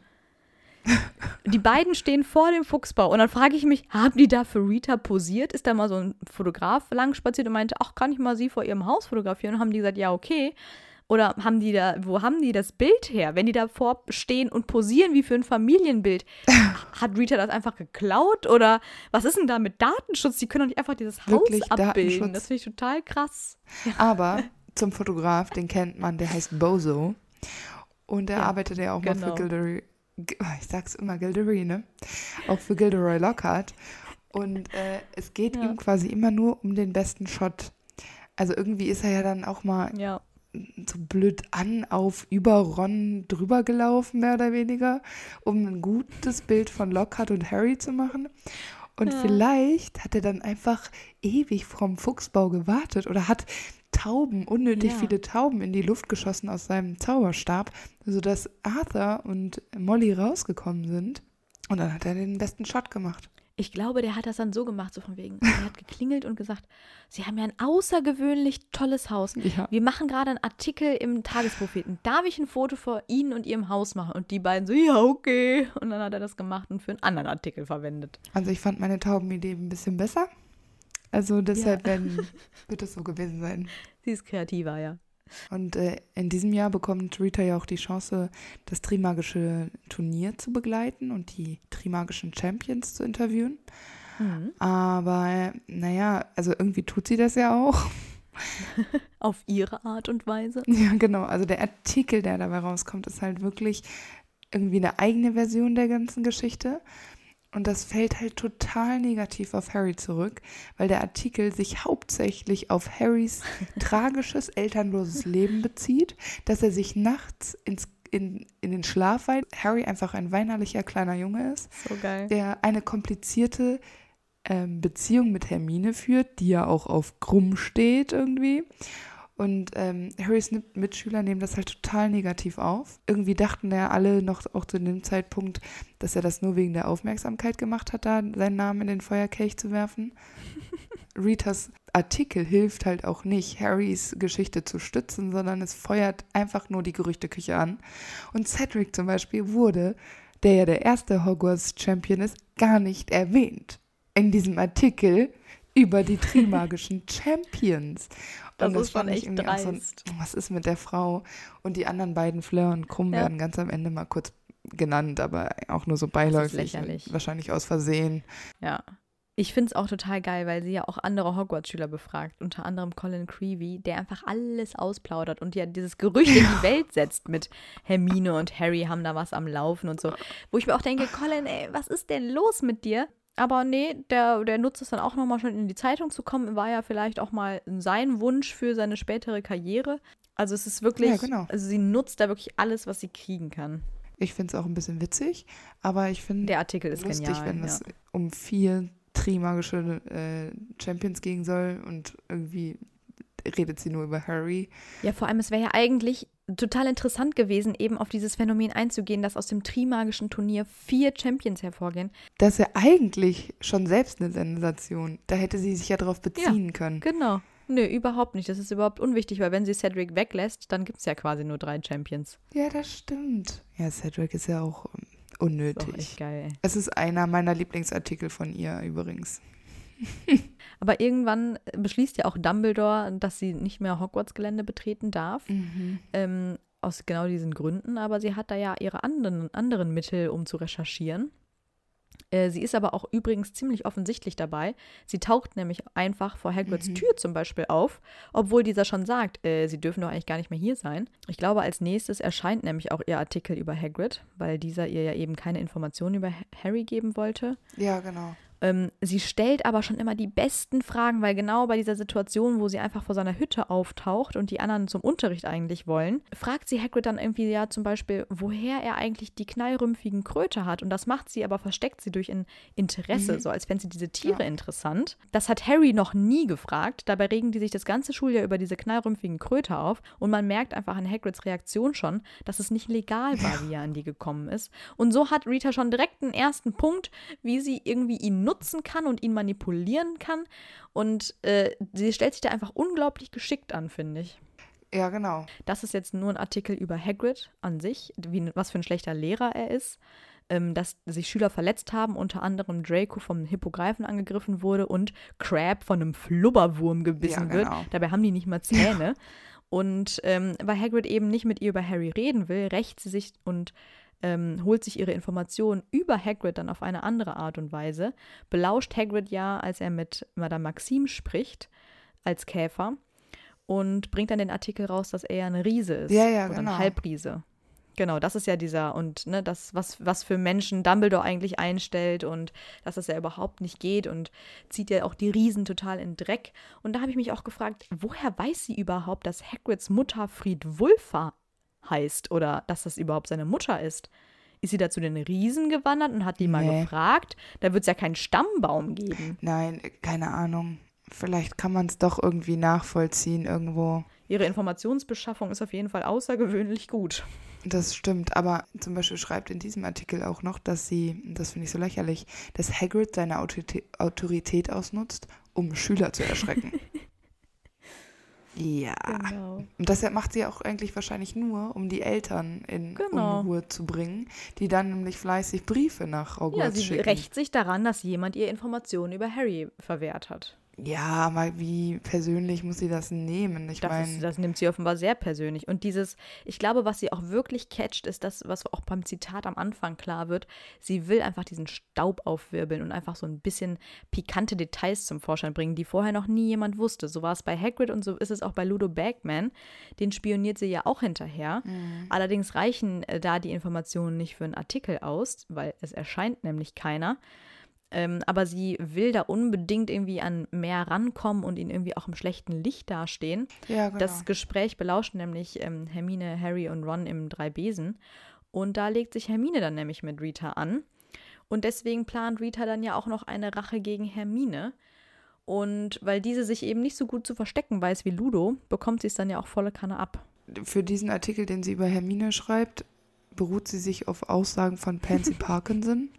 Die beiden stehen vor dem Fuchsbau und dann frage ich mich, haben die da für Rita posiert? Ist da mal so ein Fotograf lang spaziert und meinte, ach, kann ich mal sie vor ihrem Haus fotografieren? Und haben die gesagt, ja, okay. Oder haben die da, wo haben die das Bild her? Wenn die davor stehen und posieren wie für ein Familienbild, hat Rita das einfach geklaut? Oder was ist denn da mit Datenschutz? Die können doch nicht einfach dieses Haus Wirklich abbilden. Das finde ich total krass. Aber zum Fotograf, den kennt man, der heißt Bozo. Und der Ja, arbeitet ja auch mal genau. für Gilderoy. Ich sag's immer, Gilderoy, ne? Auch für Gilderoy Lockhart. Und äh, es geht Ja. ihm quasi immer nur um den besten Shot. Also irgendwie ist er ja dann auch mal Ja. so blöd an auf über Ron drüber gelaufen, mehr oder weniger, um ein gutes Bild von Lockhart und Harry zu machen. Und Ja. vielleicht hat er dann einfach ewig vom Fuchsbau gewartet oder hat Tauben, unnötig Ja. viele Tauben in die Luft geschossen aus seinem Zauberstab, sodass Arthur und Molly rausgekommen sind. Und dann hat er den besten Shot gemacht. Ich glaube, der hat das dann so gemacht, so von wegen. Er hat geklingelt und gesagt, Sie haben ja ein außergewöhnlich tolles Haus. Ja. Wir machen gerade einen Artikel im Tagespropheten. Darf ich ein Foto von Ihnen und Ihrem Haus machen? Und die beiden so, ja, okay. Und dann hat er das gemacht und für einen anderen Artikel verwendet. Also ich fand meine Taubenidee ein bisschen besser. Also deshalb werden, wird es so gewesen sein. Sie ist kreativer, ja. Und äh, in diesem Jahr bekommt Rita ja auch die Chance, das Trimagische Turnier zu begleiten und die Trimagischen Champions zu interviewen. Mhm. Aber naja, also irgendwie tut sie das ja auch. Auf ihre Art und Weise. Ja, genau. Also der Artikel, der dabei rauskommt, ist halt wirklich irgendwie eine eigene Version der ganzen Geschichte. Und das fällt halt total negativ auf Harry zurück, weil der Artikel sich hauptsächlich auf Harrys tragisches, elternloses Leben bezieht, dass er sich nachts ins, in, in den Schlaf weint. Harry einfach ein weinerlicher kleiner Junge ist, So geil. der eine komplizierte ähm, Beziehung mit Hermine führt, die ja auch auf Krumm steht irgendwie. Und ähm, Harrys Mitschüler nehmen das halt total negativ auf. Irgendwie dachten ja alle noch auch zu dem Zeitpunkt, dass er das nur wegen der Aufmerksamkeit gemacht hat, da seinen Namen in den Feuerkelch zu werfen. Ritas Artikel hilft halt auch nicht, Harrys Geschichte zu stützen, sondern es feuert einfach nur die Gerüchteküche an. Und Cedric zum Beispiel wurde, der ja der erste Hogwarts-Champion ist, gar nicht erwähnt in diesem Artikel über die Trimagischen Champions. Das Und ist schon echt auch so ein- dreist. was ist mit der Frau? Und die anderen beiden, Fleur und Krumm, Ja. werden ganz am Ende mal kurz genannt, aber auch nur so beiläufig. Wahrscheinlich aus Versehen. Ja. Ich finde es auch total geil, weil sie ja auch andere Hogwarts-Schüler befragt, unter anderem Colin Creevy, der einfach alles ausplaudert und ja dieses Gerücht in die Welt setzt mit Hermine und Harry haben da was am Laufen und so. Wo ich mir auch denke, Colin, ey, was ist denn los mit dir? Aber nee, der, der nutzt es dann auch nochmal schon in die Zeitung zu kommen, war ja vielleicht auch mal sein Wunsch für seine spätere Karriere. Also es ist wirklich, Ja, genau. also sie nutzt da wirklich alles, was sie kriegen kann. Ich finde es auch ein bisschen witzig, aber ich finde Der Artikel ist lustig, genial. wenn ja. es um vier Trimagische äh, Champions gehen soll und irgendwie redet sie nur über Harry. Ja, vor allem, es wäre ja eigentlich total interessant gewesen, eben auf dieses Phänomen einzugehen, dass aus dem Trimagischen Turnier vier Champions hervorgehen. Das ist ja eigentlich schon selbst eine Sensation. Da hätte sie sich ja darauf beziehen können. Genau. Nö, überhaupt nicht. Das ist überhaupt unwichtig, weil wenn sie Cedric weglässt, dann gibt es ja quasi nur drei Champions. Ja, das stimmt. Ja, Cedric ist ja auch ähm, Ist auch unnötig. echt geil. ey. Es ist einer meiner Lieblingsartikel von ihr übrigens. Aber irgendwann beschließt ja auch Dumbledore, dass sie nicht mehr Hogwarts-Gelände betreten darf. Ähm, aus genau diesen Gründen. Aber sie hat da ja ihre anderen, anderen Mittel, um zu recherchieren. Äh, Sie ist aber auch übrigens ziemlich offensichtlich dabei. Sie taucht nämlich einfach vor Hagrids Mhm. Tür zum Beispiel auf, obwohl dieser schon sagt, äh, sie dürfen doch eigentlich gar nicht mehr hier sein. Ich glaube, als nächstes erscheint nämlich auch ihr Artikel über Hagrid, weil dieser ihr ja eben keine Informationen über Ha- Harry geben wollte. Ja, genau. Ähm, sie stellt aber schon immer die besten Fragen, weil genau bei dieser Situation, wo sie einfach vor seiner Hütte auftaucht und die anderen zum Unterricht eigentlich wollen, fragt sie Hagrid dann irgendwie ja zum Beispiel, woher er eigentlich die knallrümpfigen Kröte hat. Und das macht sie, aber versteckt sie durch ein Interesse, so als fände sie diese Tiere Ja. interessant. Das hat Harry noch nie gefragt. Dabei regen die sich das ganze Schuljahr über diese knallrümpfigen Kröte auf. Und man merkt einfach an Hagrids Reaktion schon, dass es nicht legal war, wie er an die gekommen ist. Und so hat Rita schon direkt einen ersten Punkt, wie sie irgendwie ihn nutzen kann und ihn manipulieren kann. Und äh, sie stellt sich da einfach unglaublich geschickt an, finde ich. Ja, genau. Das ist jetzt nur ein Artikel über Hagrid an sich, wie, was für ein schlechter Lehrer er ist, ähm, dass sich Schüler verletzt haben, unter anderem Draco vom Hippogreifen angegriffen wurde und Crab von einem Flubberwurm gebissen Ja, wird. genau. Dabei haben die nicht mal Zähne. Und ähm, weil Hagrid eben nicht mit ihr über Harry reden will, rächt sie sich und ähm, holt sich ihre Informationen über Hagrid dann auf eine andere Art und Weise. Belauscht Hagrid ja, als er mit Madame Maxime spricht, als Käfer und bringt dann den Artikel raus, dass er ja eine Riese ist. Ja, ja, oder genau. Ein Halbriese. Genau, das ist ja dieser und ne, das, was, was für Menschen Dumbledore eigentlich einstellt und dass das ja überhaupt nicht geht und zieht ja auch die Riesen total in Dreck. Und da habe ich mich auch gefragt, woher weiß sie überhaupt, dass Hagrids Mutter Friedwulfa heißt oder dass das überhaupt seine Mutter ist? Ist sie da zu den Riesen gewandert und hat die mal Nee. gefragt? Da wird es ja keinen Stammbaum geben. Nein, keine Ahnung. Vielleicht kann man es doch irgendwie nachvollziehen irgendwo. Ihre Informationsbeschaffung ist auf jeden Fall außergewöhnlich gut. Das stimmt, aber zum Beispiel schreibt in diesem Artikel auch noch, dass sie, das finde ich so lächerlich, dass Hagrid seine Autoritä- Autorität ausnutzt, um Schüler zu erschrecken. ja. Genau. Und das macht sie auch eigentlich wahrscheinlich nur, um die Eltern in Genau. Unruhe zu bringen, die dann nämlich fleißig Briefe nach Ja, Hogwarts sie schicken. rächt sich daran, dass jemand ihr Informationen über Harry verwehrt hat. Ja, aber wie persönlich muss sie das nehmen? Ich Das, meine, ist, das nimmt sie offenbar sehr persönlich. Und dieses, ich glaube, was sie auch wirklich catcht, ist das, was auch beim Zitat am Anfang klar wird. Sie will einfach diesen Staub aufwirbeln und einfach so ein bisschen pikante Details zum Vorschein bringen, die vorher noch nie jemand wusste. So war es bei Hagrid und so ist es auch bei Ludo Bagman. Den spioniert sie ja auch hinterher. Allerdings reichen äh, da die Informationen nicht für einen Artikel aus, weil es erscheint nämlich keiner. Ähm, aber sie will da unbedingt irgendwie an mehr rankommen und ihn irgendwie auch im schlechten Licht dastehen. ja, genau. Das Gespräch belauschen nämlich ähm, Hermine, Harry und Ron im Drei Besen. Und da legt sich Hermine dann nämlich mit Rita an. Und deswegen plant Rita dann ja auch noch eine Rache gegen Hermine. Und weil diese sich eben nicht so gut zu verstecken weiß wie Ludo, bekommt sie es dann ja auch volle Kanne ab. Für diesen Artikel, den sie über Hermine schreibt, beruht sie sich auf Aussagen von Pansy Parkinson,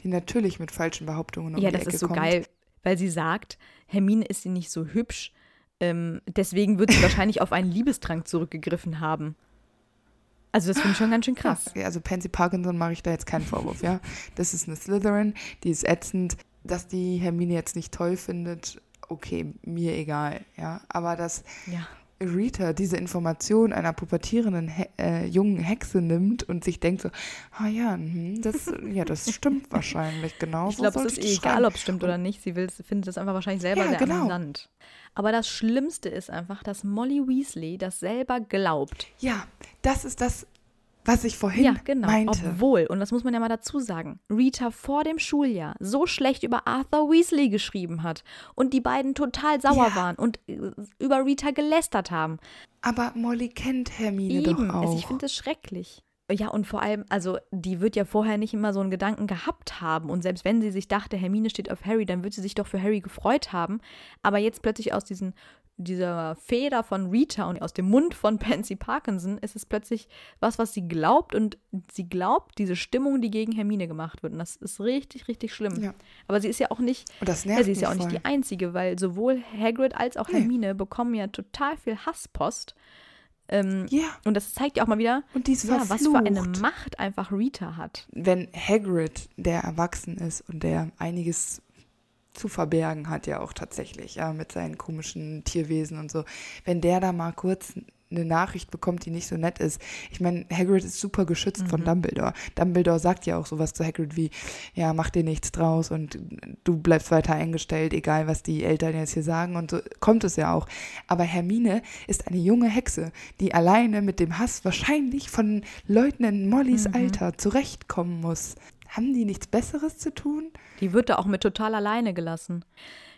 die natürlich mit falschen Behauptungen um ja, die das ist so kommt. geil, weil sie sagt, Hermine ist sie nicht so hübsch. Ähm, deswegen wird sie wahrscheinlich auf einen Liebestrank zurückgegriffen haben. Also das finde ich schon ganz schön krass. Okay, also Pansy Parkinson mache ich da jetzt keinen Vorwurf, ja. Das ist eine Slytherin, die ist ätzend. Dass die Hermine jetzt nicht toll findet, okay, mir egal, ja. Aber dass Ja. Rita diese Information einer pubertierenden He äh, jungen Hexe nimmt und sich denkt so, ah ja, mhm, das, ja, das stimmt wahrscheinlich, genau. Ich glaube, es ist eh egal, ob es stimmt oder nicht. Sie will, findet das einfach wahrscheinlich selber Ja, sehr genau. amüsant. Aber das Schlimmste ist einfach, dass Molly Weasley das selber glaubt. Ja, das ist das, was ich vorhin ja, genau. meinte. Obwohl, und das muss man ja mal dazu sagen, Rita vor dem Schuljahr so schlecht über Arthur Weasley geschrieben hat und die beiden total sauer Ja. waren und äh, über Rita gelästert haben. Aber Molly kennt Hermine Eben, doch also auch. ich finde das schrecklich. Ja, und vor allem, also die wird ja vorher nicht immer so einen Gedanken gehabt haben. Und selbst wenn sie sich dachte, Hermine steht auf Harry, dann wird sie sich doch für Harry gefreut haben. Aber jetzt plötzlich aus diesen, dieser Feder von Rita und aus dem Mund von Pansy Parkinson ist es plötzlich was, was sie glaubt. Und sie glaubt diese Stimmung, die gegen Hermine gemacht wird. Und das ist richtig, richtig schlimm. Ja. Aber sie ist ja auch nicht, Und das ja, nervt sie ist ja auch mich nicht voll. die Einzige, weil sowohl Hagrid als auch Nee. Hermine bekommen ja total viel Hasspost. Ähm, Ja, und das zeigt ja auch mal wieder, und die ist ja, was für eine. Macht einfach Rita hat. wenn Hagrid, der erwachsen ist und der einiges zu verbergen hat, ja auch tatsächlich, ja, mit seinen komischen Tierwesen und so, wenn der da mal kurz eine Nachricht bekommt, die nicht so nett ist. Ich meine, Hagrid ist super geschützt Mhm. von Dumbledore. Dumbledore sagt ja auch sowas zu Hagrid wie, ja, mach dir nichts draus und du bleibst weiter eingestellt, egal was die Eltern jetzt hier sagen und so kommt es ja auch. Aber Hermine ist eine junge Hexe, die alleine mit dem Hass wahrscheinlich von Leuten in Mollys Mhm. Alter zurechtkommen muss. Haben die nichts Besseres zu tun? Die wird da auch mit total alleine gelassen.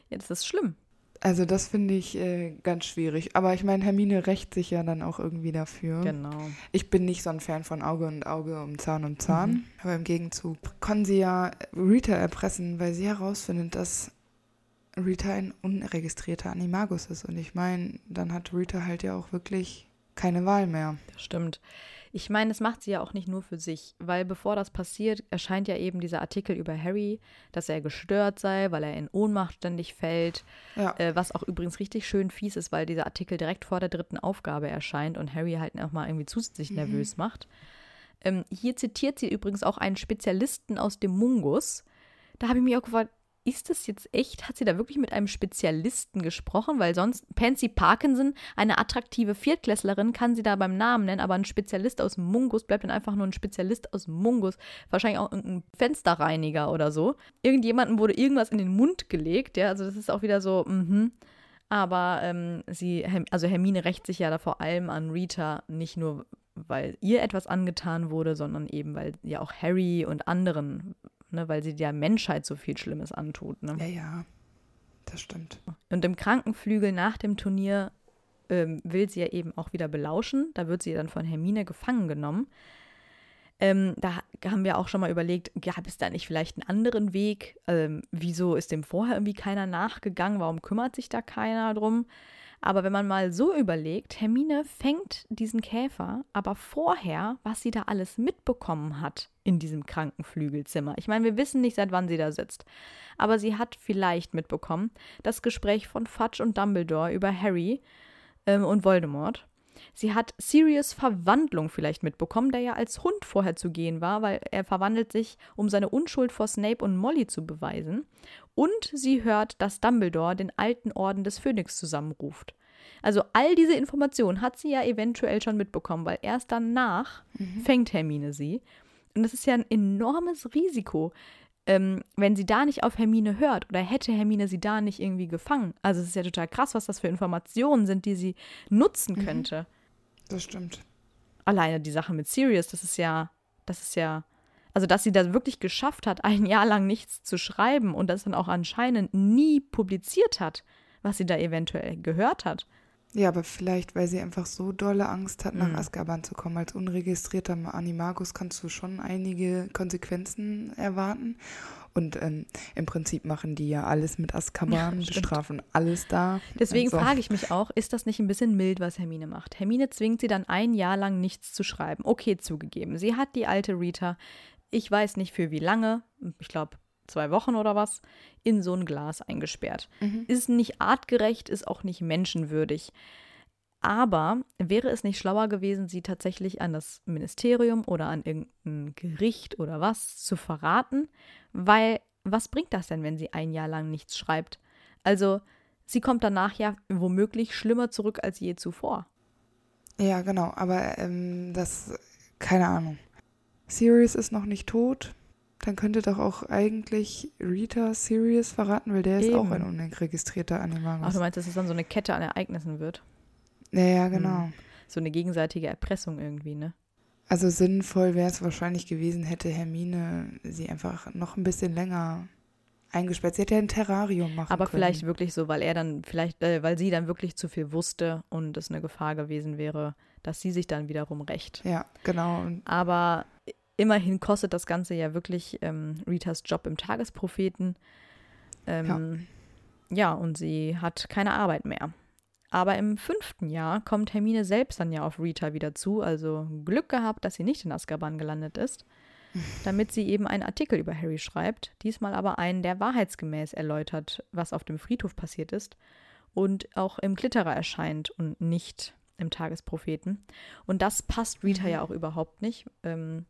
Ja, das ist schlimm. Also das finde ich äh, ganz schwierig. Aber ich meine, Hermine rächt sich ja dann auch irgendwie dafür. Genau. Ich bin nicht so ein Fan von Auge und Auge um Zahn um Zahn. Mhm. Aber im Gegenzug kann sie ja Rita erpressen, weil sie herausfindet, dass Rita ein unregistrierter Animagus ist. Und ich meine, dann hat Rita halt ja auch wirklich keine Wahl mehr. Das stimmt. Ich meine, das macht sie ja auch nicht nur für sich, weil bevor das passiert, erscheint ja eben dieser Artikel über Harry, dass er gestört sei, weil er in Ohnmacht ständig fällt. Ja. Äh, was auch übrigens richtig schön fies ist, weil dieser Artikel direkt vor der dritten Aufgabe erscheint und Harry halt nochmal irgendwie zusätzlich nervös macht. Ähm, hier zitiert sie übrigens auch einen Spezialisten aus dem Mungus. Da habe ich mich auch gefragt, ist das jetzt echt? Hat sie da wirklich mit einem Spezialisten gesprochen? Weil sonst, Pansy Parkinson, eine attraktive Viertklässlerin, kann sie da beim Namen nennen, aber ein Spezialist aus Mungus bleibt dann einfach nur ein Spezialist aus Mungus. Wahrscheinlich auch irgendein Fensterreiniger oder so. Irgendjemandem wurde irgendwas in den Mund gelegt, ja, also das ist auch wieder so, mhm. Aber ähm, sie, also Hermine rächt sich ja da vor allem an Rita, nicht nur, weil ihr etwas angetan wurde, sondern eben, weil ja auch Harry und anderen, ne, weil sie der Menschheit so viel Schlimmes antut. Ne? Ja, ja. Das stimmt. Und im Krankenflügel nach dem Turnier ähm, will sie ja eben auch wieder belauschen. Da wird sie dann von Hermine gefangen genommen. Ähm, da haben wir auch schon mal überlegt, gab es da nicht vielleicht einen anderen Weg? Ähm, wieso ist dem vorher irgendwie keiner nachgegangen? Warum kümmert sich da keiner drum? Aber wenn man mal so überlegt, Hermine fängt diesen Käfer, aber vorher, was sie da alles mitbekommen hat in diesem Krankenflügelzimmer. Ich meine, wir wissen nicht, seit wann sie da sitzt. Aber sie hat vielleicht mitbekommen, das Gespräch von Fudge und Dumbledore über Harry ähm, und Voldemort. Sie hat Sirius Verwandlung vielleicht mitbekommen, der ja als Hund vorher zu gehen war, weil er verwandelt sich, um seine Unschuld vor Snape und Molly zu beweisen. Und sie hört, dass Dumbledore den alten Orden des Phönix zusammenruft. Also all diese Informationen hat sie ja eventuell schon mitbekommen, weil erst danach mhm. fängt Hermine sie. Und das ist ja ein enormes Risiko, ähm, wenn sie da nicht auf Hermine hört oder hätte Hermine sie da nicht irgendwie gefangen. Also es ist ja total krass, was das für Informationen sind, die sie nutzen mhm. könnte. Das stimmt. Alleine die Sache mit Sirius, das ist ja, das ist ja, also dass sie das wirklich geschafft hat, ein Jahr lang nichts zu schreiben und das dann auch anscheinend nie publiziert hat, was sie da eventuell gehört hat. Ja, aber vielleicht, weil sie einfach so dolle Angst hat, nach mhm. Azkaban zu kommen. Als unregistrierter Animagus kannst du schon einige Konsequenzen erwarten. Und ähm, im Prinzip machen die ja alles mit Azkaban, ja, bestrafen alles da. Deswegen so. frage ich mich auch, ist das nicht ein bisschen mild, was Hermine macht? Hermine zwingt sie dann ein Jahr lang nichts zu schreiben. Okay, zugegeben. Sie hat die alte Rita, ich weiß nicht für wie lange, ich glaube zwei Wochen oder was, in so ein Glas eingesperrt. Mhm. Ist nicht artgerecht, ist auch nicht menschenwürdig. Aber wäre es nicht schlauer gewesen, sie tatsächlich an das Ministerium oder an irgendein Gericht oder was zu verraten? Weil was bringt das denn, wenn sie ein Jahr lang nichts schreibt? Also, sie kommt danach ja womöglich schlimmer zurück als je zuvor. Ja, genau, aber ähm, das, keine Ahnung. Sirius ist noch nicht tot. Dann könnte doch auch eigentlich Rita Sirius verraten, weil der ist Eben. auch ein unregistrierter Animagus. Ach, du meinst, dass es dann so eine Kette an Ereignissen wird? Ja, ja, genau. Hm. So eine gegenseitige Erpressung irgendwie, ne? Also sinnvoll wäre es wahrscheinlich gewesen, hätte Hermine sie einfach noch ein bisschen länger eingesperrt. Sie hätte ja ein Terrarium machen Aber können. vielleicht wirklich so, weil er dann vielleicht, äh, weil sie dann wirklich zu viel wusste und es eine Gefahr gewesen wäre, dass sie sich dann wiederum rächt. Ja, genau. Aber Immerhin kostet das Ganze ja wirklich ähm, Ritas Job im Tagespropheten. Ähm, ja. ja, und sie hat keine Arbeit mehr. Aber im fünften Jahr kommt Hermine selbst dann ja auf Rita wieder zu, also Glück gehabt, dass sie nicht in Azkaban gelandet ist, damit sie eben einen Artikel über Harry schreibt, diesmal aber einen, der wahrheitsgemäß erläutert, was auf dem Friedhof passiert ist und auch im Klitterer erscheint und nicht im Tagespropheten. Und das passt Rita ja mhm. auch überhaupt nicht. Ähm,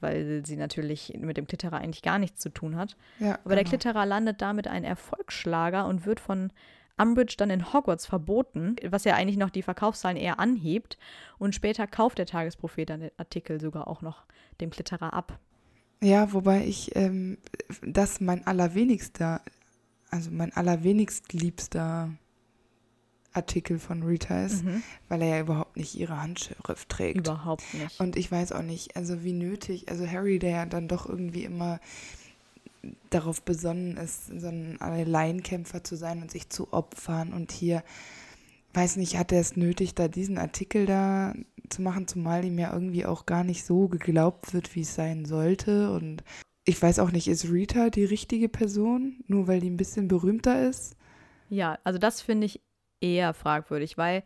weil sie natürlich mit dem Klitterer eigentlich gar nichts zu tun hat. Ja, Aber genau. der Klitterer landet damit ein Erfolgsschlager und wird von Umbridge dann in Hogwarts verboten, was ja eigentlich noch die Verkaufszahlen eher anhebt. Und später kauft der Tagesprophet dann den Artikel sogar auch noch dem Klitterer ab. Ja, wobei ich ähm, das mein allerwenigster, also mein allerwenigst liebster Artikel von Rita ist, mhm. weil er ja überhaupt nicht ihre Handschrift trägt. Überhaupt nicht. Und ich weiß auch nicht, also wie nötig, also Harry, der ja dann doch irgendwie immer darauf besonnen ist, so ein Alleinkämpfer zu sein und sich zu opfern und hier, weiß nicht, hat er es nötig, da diesen Artikel da zu machen, zumal ihm ja irgendwie auch gar nicht so geglaubt wird, wie es sein sollte und ich weiß auch nicht, ist Rita die richtige Person, nur weil die ein bisschen berühmter ist? Ja, also das finde ich eher fragwürdig, weil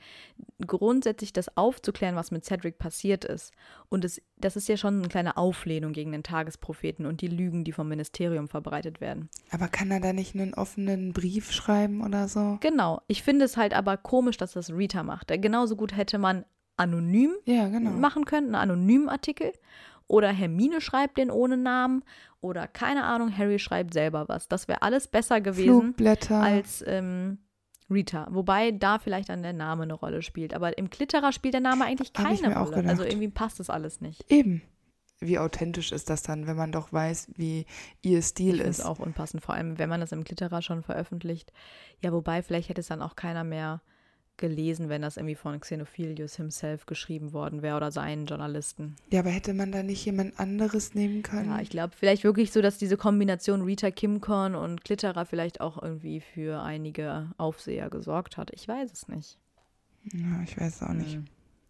grundsätzlich das aufzuklären, was mit Cedric passiert ist, und es, das ist ja schon eine kleine Auflehnung gegen den Tagespropheten und die Lügen, die vom Ministerium verbreitet werden. Aber kann er da nicht einen offenen Brief schreiben oder so? Genau. Ich finde es halt aber komisch, dass das Rita macht. Genauso gut hätte man anonym ja, genau. machen können, einen anonymen Artikel. Oder Hermine schreibt den ohne Namen. Oder keine Ahnung, Harry schreibt selber was. Das wäre alles besser gewesen als ähm, Rita. Wobei da vielleicht dann der Name eine Rolle spielt. Aber im Klitterer spielt der Name eigentlich keine Rolle. Also irgendwie passt das alles nicht. Eben. Wie authentisch ist das dann, wenn man doch weiß, wie ihr Stil ich ist? ist auch unpassend, vor allem wenn man das im Klitterer schon veröffentlicht. Ja, wobei vielleicht hätte es dann auch keiner mehr gelesen, wenn das irgendwie von Xenophilius himself geschrieben worden wäre oder seinen Journalisten. Ja, aber hätte man da nicht jemand anderes nehmen können? Ja, ich glaube vielleicht wirklich so, dass diese Kombination Rita Kimcorn und Klitterer vielleicht auch irgendwie für einige Aufseher gesorgt hat. Ich weiß es nicht. Ja, ich weiß es auch nicht. Hm.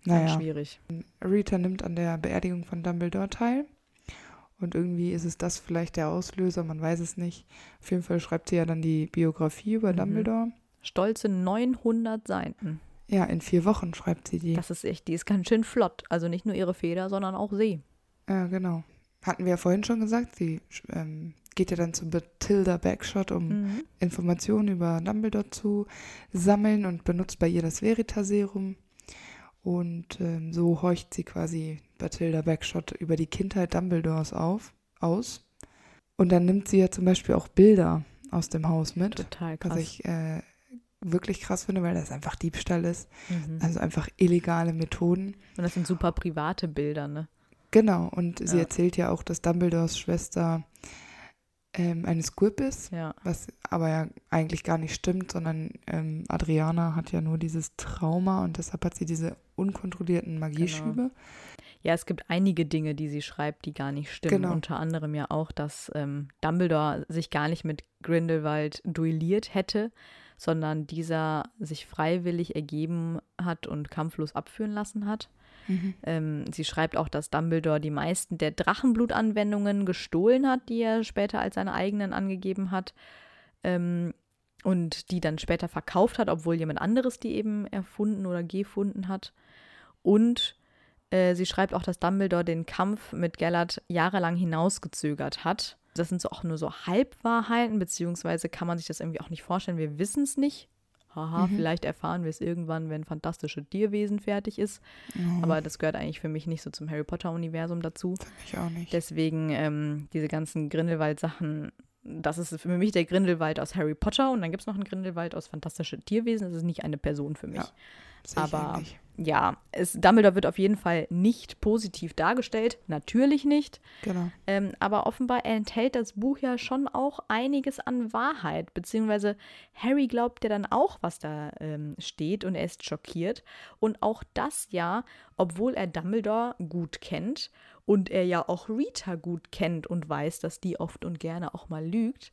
Naja. Schwierig. Rita nimmt an der Beerdigung von Dumbledore teil. Und irgendwie ist es das vielleicht der Auslöser, man weiß es nicht. Auf jeden Fall schreibt sie ja dann die Biografie über mhm. Dumbledore. Stolze 900 Seiten. Ja, in vier Wochen schreibt sie die. Das ist echt, die ist ganz schön flott. Also nicht nur ihre Feder, sondern auch sie. Ja, genau. Hatten wir ja vorhin schon gesagt, sie ähm, geht ja dann zu Bathilda Backshot, um mhm. Informationen über Dumbledore zu sammeln und benutzt bei ihr das Veritaserum. Und ähm, so horcht sie quasi Bathilda Backshot über die Kindheit Dumbledores auf, aus. Und dann nimmt sie ja zum Beispiel auch Bilder aus dem Haus mit. Total krass. Was ich äh, wirklich krass finde, weil das einfach Diebstahl ist. Mhm. Also einfach illegale Methoden. Und das sind super private Bilder, ne? Genau, und sie Ja. erzählt ja auch, dass Dumbledores Schwester ähm, eine Squib ist, Ja. was aber ja eigentlich gar nicht stimmt, sondern ähm, Adriana hat ja nur dieses Trauma und deshalb hat sie diese unkontrollierten Magieschübe. Ja, es gibt einige Dinge, die sie schreibt, die gar nicht stimmen. Genau. Unter anderem ja auch, dass ähm, Dumbledore sich gar nicht mit Grindelwald duelliert hätte, sondern dieser sich freiwillig ergeben hat und kampflos abführen lassen hat. Mhm. Ähm, sie schreibt auch, dass Dumbledore die meisten der Drachenblutanwendungen gestohlen hat, die er später als seine eigenen angegeben hat. Ähm, und die dann später verkauft hat, obwohl jemand anderes die eben erfunden oder gefunden hat. Und äh, sie schreibt auch, dass Dumbledore den Kampf mit Gellert jahrelang hinausgezögert hat. Das sind so auch nur so Halbwahrheiten, beziehungsweise kann man sich das irgendwie auch nicht vorstellen. Wir wissen es nicht. Haha, vielleicht erfahren wir es irgendwann, wenn Fantastische Tierwesen fertig ist. Ja, Aber das gehört eigentlich für mich nicht so zum Harry Potter-Universum dazu. ich auch nicht. Deswegen ähm, diese ganzen Grindelwald-Sachen, das ist für mich der Grindelwald aus Harry Potter und dann gibt es noch einen Grindelwald aus Fantastische Tierwesen. Das ist nicht eine Person für mich. Ja, aber ja, es, Dumbledore wird auf jeden Fall nicht positiv dargestellt. Natürlich nicht. Genau. Ähm, aber offenbar enthält das Buch ja schon auch einiges an Wahrheit. Beziehungsweise Harry glaubt ja dann auch, was da ähm, steht und er ist schockiert. Und auch das ja, obwohl er Dumbledore gut kennt und er ja auch Rita gut kennt und weiß, dass die oft und gerne auch mal lügt.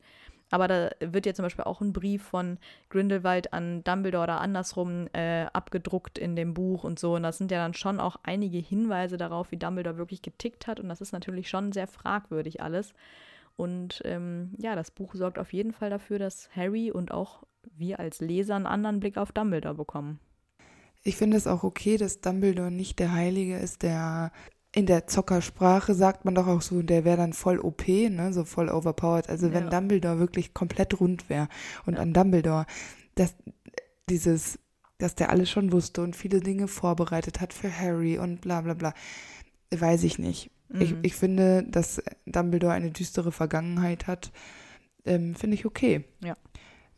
Aber da wird ja zum Beispiel auch ein Brief von Grindelwald an Dumbledore oder andersrum äh, abgedruckt in dem Buch und so. Und das sind ja dann schon auch einige Hinweise darauf, wie Dumbledore wirklich getickt hat. Und das ist natürlich schon sehr fragwürdig alles. Und ähm, ja, das Buch sorgt auf jeden Fall dafür, dass Harry und auch wir als Leser einen anderen Blick auf Dumbledore bekommen. Ich finde es auch okay, dass Dumbledore nicht der Heilige ist, der in der Zockersprache sagt man doch auch so, der wäre dann voll OP, ne, so voll overpowered. Also wenn Ja. Dumbledore wirklich komplett rund wäre und Ja. an Dumbledore, dass dieses, dass der alles schon wusste und viele Dinge vorbereitet hat für Harry und bla bla bla, weiß ich nicht. Ich, Mhm. ich finde, dass Dumbledore eine düstere Vergangenheit hat, ähm, finde ich okay. Ja.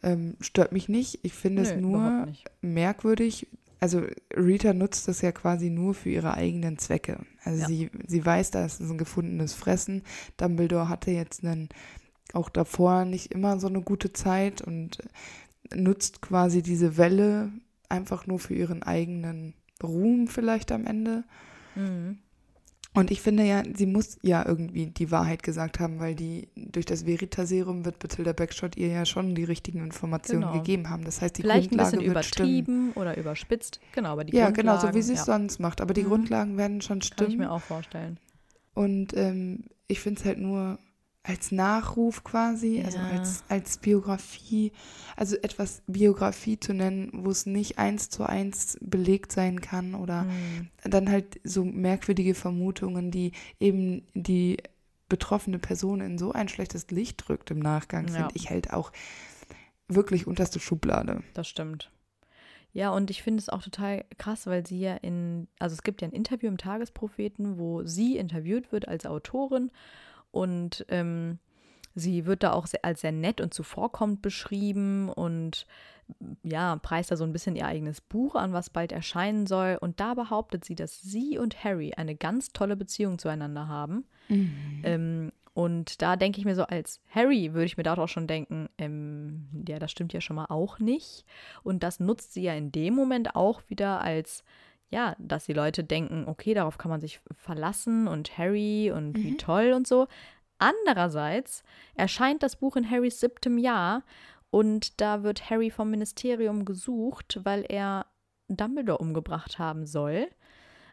Ähm, stört mich nicht. Ich finde es nur merkwürdig. Also Rita nutzt das ja quasi nur für ihre eigenen Zwecke. Also Ja. sie, sie weiß, da ist ein gefundenes Fressen. Dumbledore hatte jetzt einen, auch davor nicht immer so eine gute Zeit und nutzt quasi diese Welle einfach nur für ihren eigenen Ruhm vielleicht am Ende. Mhm. Und ich finde ja, sie muss ja irgendwie die Wahrheit gesagt haben, weil die durch das Veritaserum wird Bathilda Backshot ihr ja schon die richtigen Informationen Genau. gegeben haben. Das heißt, die Vielleicht ein Grundlage bisschen wird stimmen. übertrieben oder überspitzt. Genau, aber die Ja, genau, so wie Grundlagen, sie es ja, sonst macht. Aber die Mhm. Grundlagen werden schon Kann ich stimmen. mir auch vorstellen. Und ähm, ich finde es halt nur als Nachruf quasi, also Ja. als, als Biografie, also etwas Biografie zu nennen, wo es nicht eins zu eins belegt sein kann oder Mhm. dann halt so merkwürdige Vermutungen, die eben die betroffene Person in so ein schlechtes Licht drückt im Nachgang, Ja. finde ich halt auch wirklich unterste Schublade. Das stimmt. Ja, und ich finde es auch total krass, weil sie ja in, also es gibt ja ein Interview im Tagespropheten, wo sie interviewt wird als Autorin und ähm, sie wird da auch sehr, als sehr nett und zuvorkommend beschrieben und ja, preist da so ein bisschen ihr eigenes Buch an, was bald erscheinen soll. Und da behauptet sie, dass sie und Harry eine ganz tolle Beziehung zueinander haben. Ähm, und da denke ich mir so, als Harry würde ich mir da auch schon denken, ähm, ja, das stimmt ja schon mal auch nicht. Und das nutzt sie ja in dem Moment auch wieder als, ja, dass die Leute denken, okay, darauf kann man sich verlassen und Harry und wie toll und so. Andererseits erscheint das Buch in Harrys siebtem Jahr und da wird Harry vom Ministerium gesucht, weil er Dumbledore umgebracht haben soll.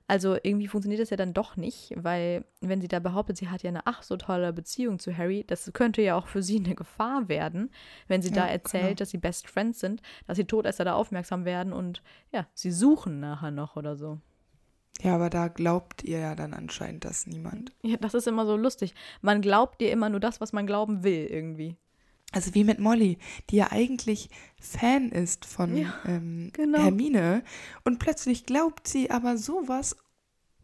Also irgendwie funktioniert das ja dann doch nicht, weil wenn sie da behauptet, sie hat ja eine ach so tolle Beziehung zu Harry, das könnte ja auch für sie eine Gefahr werden, wenn sie da Ja, erzählt, klar. dass sie Best Friends sind, dass die Todesser da aufmerksam werden und ja, sie suchen nachher noch oder so. Ja, aber da glaubt ihr ja dann anscheinend das niemand. Ja, das ist immer so lustig. Man glaubt dir immer nur das, was man glauben will irgendwie. Also wie mit Molly, die ja eigentlich Fan ist von Ja, ähm, genau. Hermine und plötzlich glaubt sie aber sowas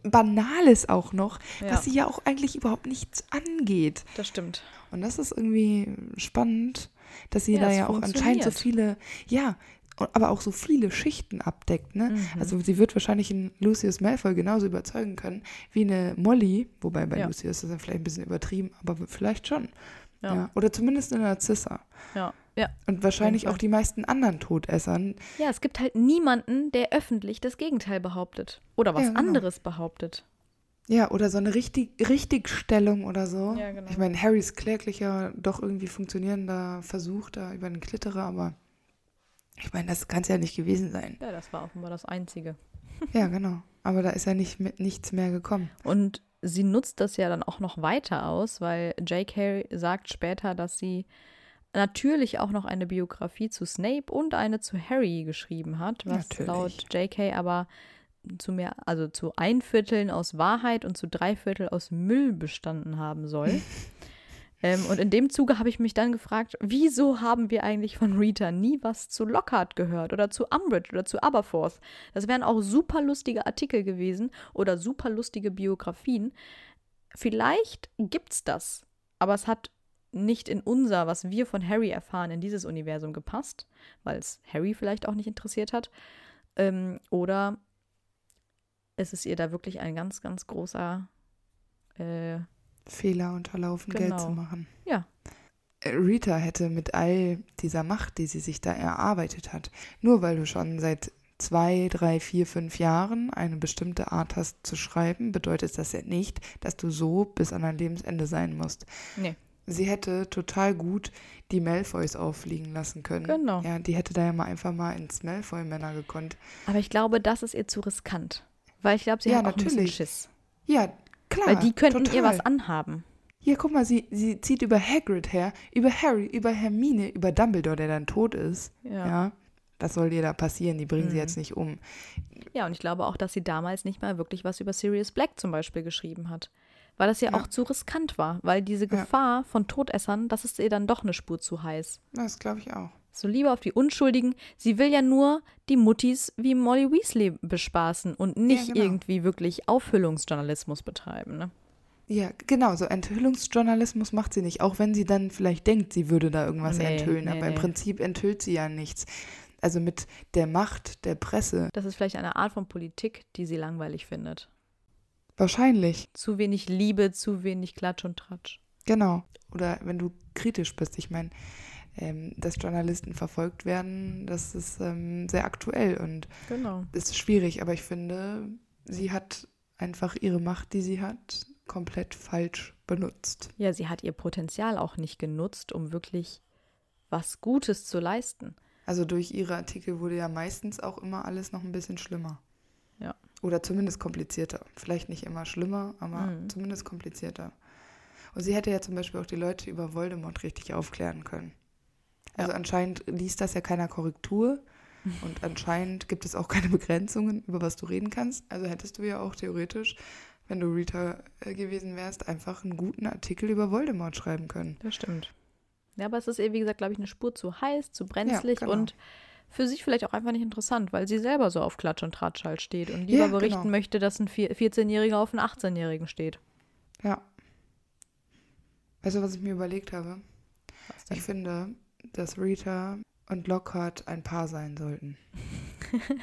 Banales auch noch, Ja. was sie ja auch eigentlich überhaupt nichts angeht. Das stimmt. Und das ist irgendwie spannend, dass sie Ja, da ja auch anscheinend so viele, ja, aber auch so viele Schichten abdeckt, ne? Mhm. Also sie wird wahrscheinlich in Lucius Malfoy genauso überzeugen können wie eine Molly, wobei bei Ja. Lucius ist das dann vielleicht ein bisschen übertrieben, aber vielleicht schon. Ja. Ja. Oder zumindest eine Narzissa. Ja. Ja. Und wahrscheinlich auch die meisten anderen Todessern. Ja, es gibt halt niemanden, der öffentlich das Gegenteil behauptet. Oder was genau. anderes behauptet. Ja, oder so eine richtig, Richtigstellung oder so. Ja, genau. Ich meine, Harrys kläglicher, doch irgendwie funktionierender Versuch da über den Klitterer, aber ich meine, das kann es ja nicht gewesen sein. Ja, das war offenbar das Einzige. Ja, genau. Aber da ist ja nicht mit nichts mehr gekommen. Und sie nutzt das ja dann auch noch weiter aus, weil J.K. sagt später, dass sie natürlich auch noch eine Biografie zu Snape und eine zu Harry geschrieben hat, was Natürlich. laut J.K. aber zu mehr, also zu ein Vierteln aus Wahrheit und zu drei Viertel aus Müll bestanden haben soll. ähm, und in dem Zuge habe ich mich dann gefragt, wieso haben wir eigentlich von Rita nie was zu Lockhart gehört oder zu Umbridge oder zu Aberforth? Das wären auch super lustige Artikel gewesen oder super lustige Biografien. Vielleicht gibt's das, aber es hat nicht in unser, was wir von Harry erfahren, in dieses Universum gepasst, weil es Harry vielleicht auch nicht interessiert hat. Ähm, oder es ist ihr da wirklich ein ganz, ganz großer äh, Fehler unterlaufen, Geld Genau. zu machen. Ja. Äh, Rita hätte mit all dieser Macht, die sie sich da erarbeitet hat, nur weil du schon seit zwei, drei, vier, fünf Jahren eine bestimmte Art hast zu schreiben, bedeutet das ja nicht, dass du so bis an dein Lebensende sein musst. Nee. Sie hätte total gut die Malfoys auffliegen lassen können. Genau. Ja, die hätte da ja mal einfach mal ins Malfoy-Männer gekonnt. Aber ich glaube, das ist ihr zu riskant. Weil ich glaube, sie Ja, hat auch ein bisschen natürlich. Schiss. Ja, klar. Weil die könnten total. ihr was anhaben. Hier, guck mal, sie, sie zieht über Hagrid her, über Harry, über Hermine, über Dumbledore, der dann tot ist. Ja. Ja. Was soll ihr da passieren? Die bringen sie Mhm. jetzt nicht um. Ja, und ich glaube auch, dass sie damals nicht mal wirklich was über Sirius Black zum Beispiel geschrieben hat. Weil das ja, Ja. auch zu riskant war. Weil diese Ja. Gefahr von Todessern, das ist ihr dann doch eine Spur zu heiß. Das glaube ich auch. So lieber auf die Unschuldigen. Sie will ja nur die Muttis wie Molly Weasley bespaßen und nicht genau. irgendwie wirklich Auffüllungsjournalismus betreiben. Ne? Ja, genau, so Enthüllungsjournalismus macht sie nicht, auch wenn sie dann vielleicht denkt, sie würde da irgendwas Nee, enthüllen, nee, aber im nee. Prinzip enthüllt sie ja nichts. Also mit der Macht der Presse. Das ist vielleicht eine Art von Politik, die sie langweilig findet. Wahrscheinlich, Zu wenig Liebe, zu wenig Klatsch und Tratsch. genau. Oder wenn du kritisch bist, ich meine, ähm, dass Journalisten verfolgt werden, das ist ähm, sehr aktuell und Genau. ist schwierig, aber ich finde, sie hat einfach ihre Macht, die sie hat, komplett falsch benutzt. Ja, sie hat ihr Potenzial auch nicht genutzt, um wirklich was Gutes zu leisten. Also durch ihre Artikel wurde ja meistens auch immer alles noch ein bisschen schlimmer. Ja. Oder zumindest komplizierter. Vielleicht nicht immer schlimmer, aber Mhm. zumindest komplizierter. Und sie hätte ja zum Beispiel auch die Leute über Voldemort richtig aufklären können. Also Ja. anscheinend liest das ja keiner Korrektur und anscheinend gibt es auch keine Begrenzungen, über was du reden kannst. Also hättest du ja auch theoretisch, wenn du Rita äh, gewesen wärst, einfach einen guten Artikel über Voldemort schreiben können. Das stimmt. Ja, aber es ist ihr, wie gesagt, glaube ich, eine Spur zu heiß, zu brenzlig genau. und für sich vielleicht auch einfach nicht interessant, weil sie selber so auf Klatsch und Tratsch halt steht und lieber Ja, berichten genau. möchte, dass ein vier- 14-Jähriger auf einen 18-Jährigen steht. Ja. Weißt du, was ich mir überlegt habe? Ich finde, dass Rita und Lockhart ein Paar sein sollten.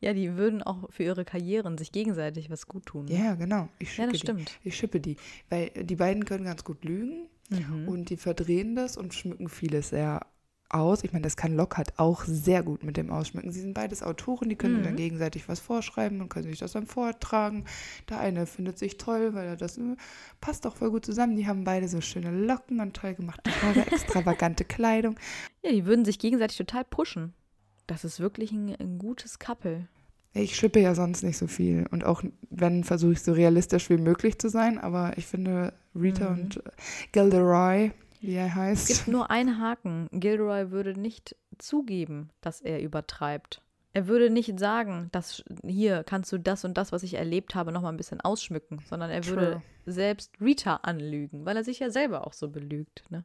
Ja, die würden auch für ihre Karrieren sich gegenseitig was gut tun. ne? Ja, genau. Ich ja schippe das die. stimmt. Ich schippe die. Weil die beiden können ganz gut lügen Mhm. und die verdrehen das und schmücken vieles sehr aus. Ich meine, das kann Lockhart auch sehr gut mit dem Ausschmücken. Sie sind beides Autoren, die können Mhm. dann gegenseitig was vorschreiben und können sich das dann vortragen. Der eine findet sich toll, weil er das äh, passt auch voll gut zusammen. Die haben beide so schöne Locken und toll gemachte Haare, extravagante Kleidung. Ja, die würden sich gegenseitig total pushen. Das ist wirklich ein, ein gutes Couple. Ich schippe ja sonst nicht so viel. Und auch wenn, versuche ich so realistisch wie möglich zu sein. Aber ich finde, Rita Mhm. und Gilderoy, wie er Es heißt, gibt nur einen Haken. Gilderoy würde nicht zugeben, dass er übertreibt. Er würde nicht sagen, dass hier kannst du das und das, was ich erlebt habe, noch mal ein bisschen ausschmücken, sondern er würde True. selbst Rita anlügen, weil er sich ja selber auch so belügt. Ne?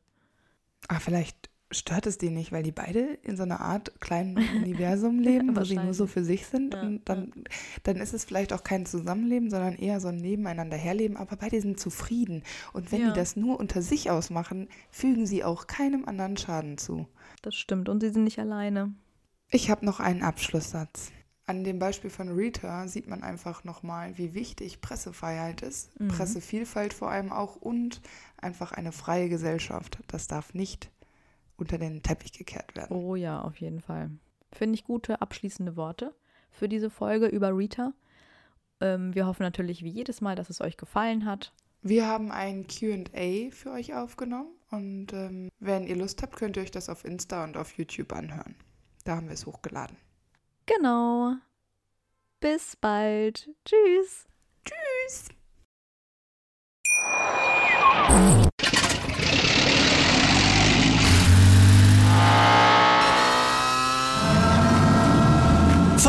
ah, vielleicht stört es die nicht, weil die beide in so einer Art kleinen Universum leben, wo sie nur so für sich sind. Ja, und dann, ja. dann ist es vielleicht auch kein Zusammenleben, sondern eher so ein Nebeneinander herleben. Aber beide sind zufrieden. Und wenn ja. die das nur unter sich ausmachen, fügen sie auch keinem anderen Schaden zu. Das stimmt. Und sie sind nicht alleine. Ich habe noch einen Abschlusssatz. An dem Beispiel von Rita sieht man einfach nochmal, wie wichtig Pressefreiheit ist, mhm. Pressevielfalt vor allem auch und einfach eine freie Gesellschaft. Das darf nicht unter den Teppich gekehrt werden. Oh ja, auf jeden Fall. Finde ich gute abschließende Worte für diese Folge über Rita. Ähm, wir hoffen natürlich wie jedes Mal, dass es euch gefallen hat. Wir haben ein QA für euch aufgenommen und ähm, wenn ihr Lust habt, könnt ihr euch das auf Insta und auf YouTube anhören. Da haben wir es hochgeladen. Genau. Bis bald. Tschüss. Tschüss.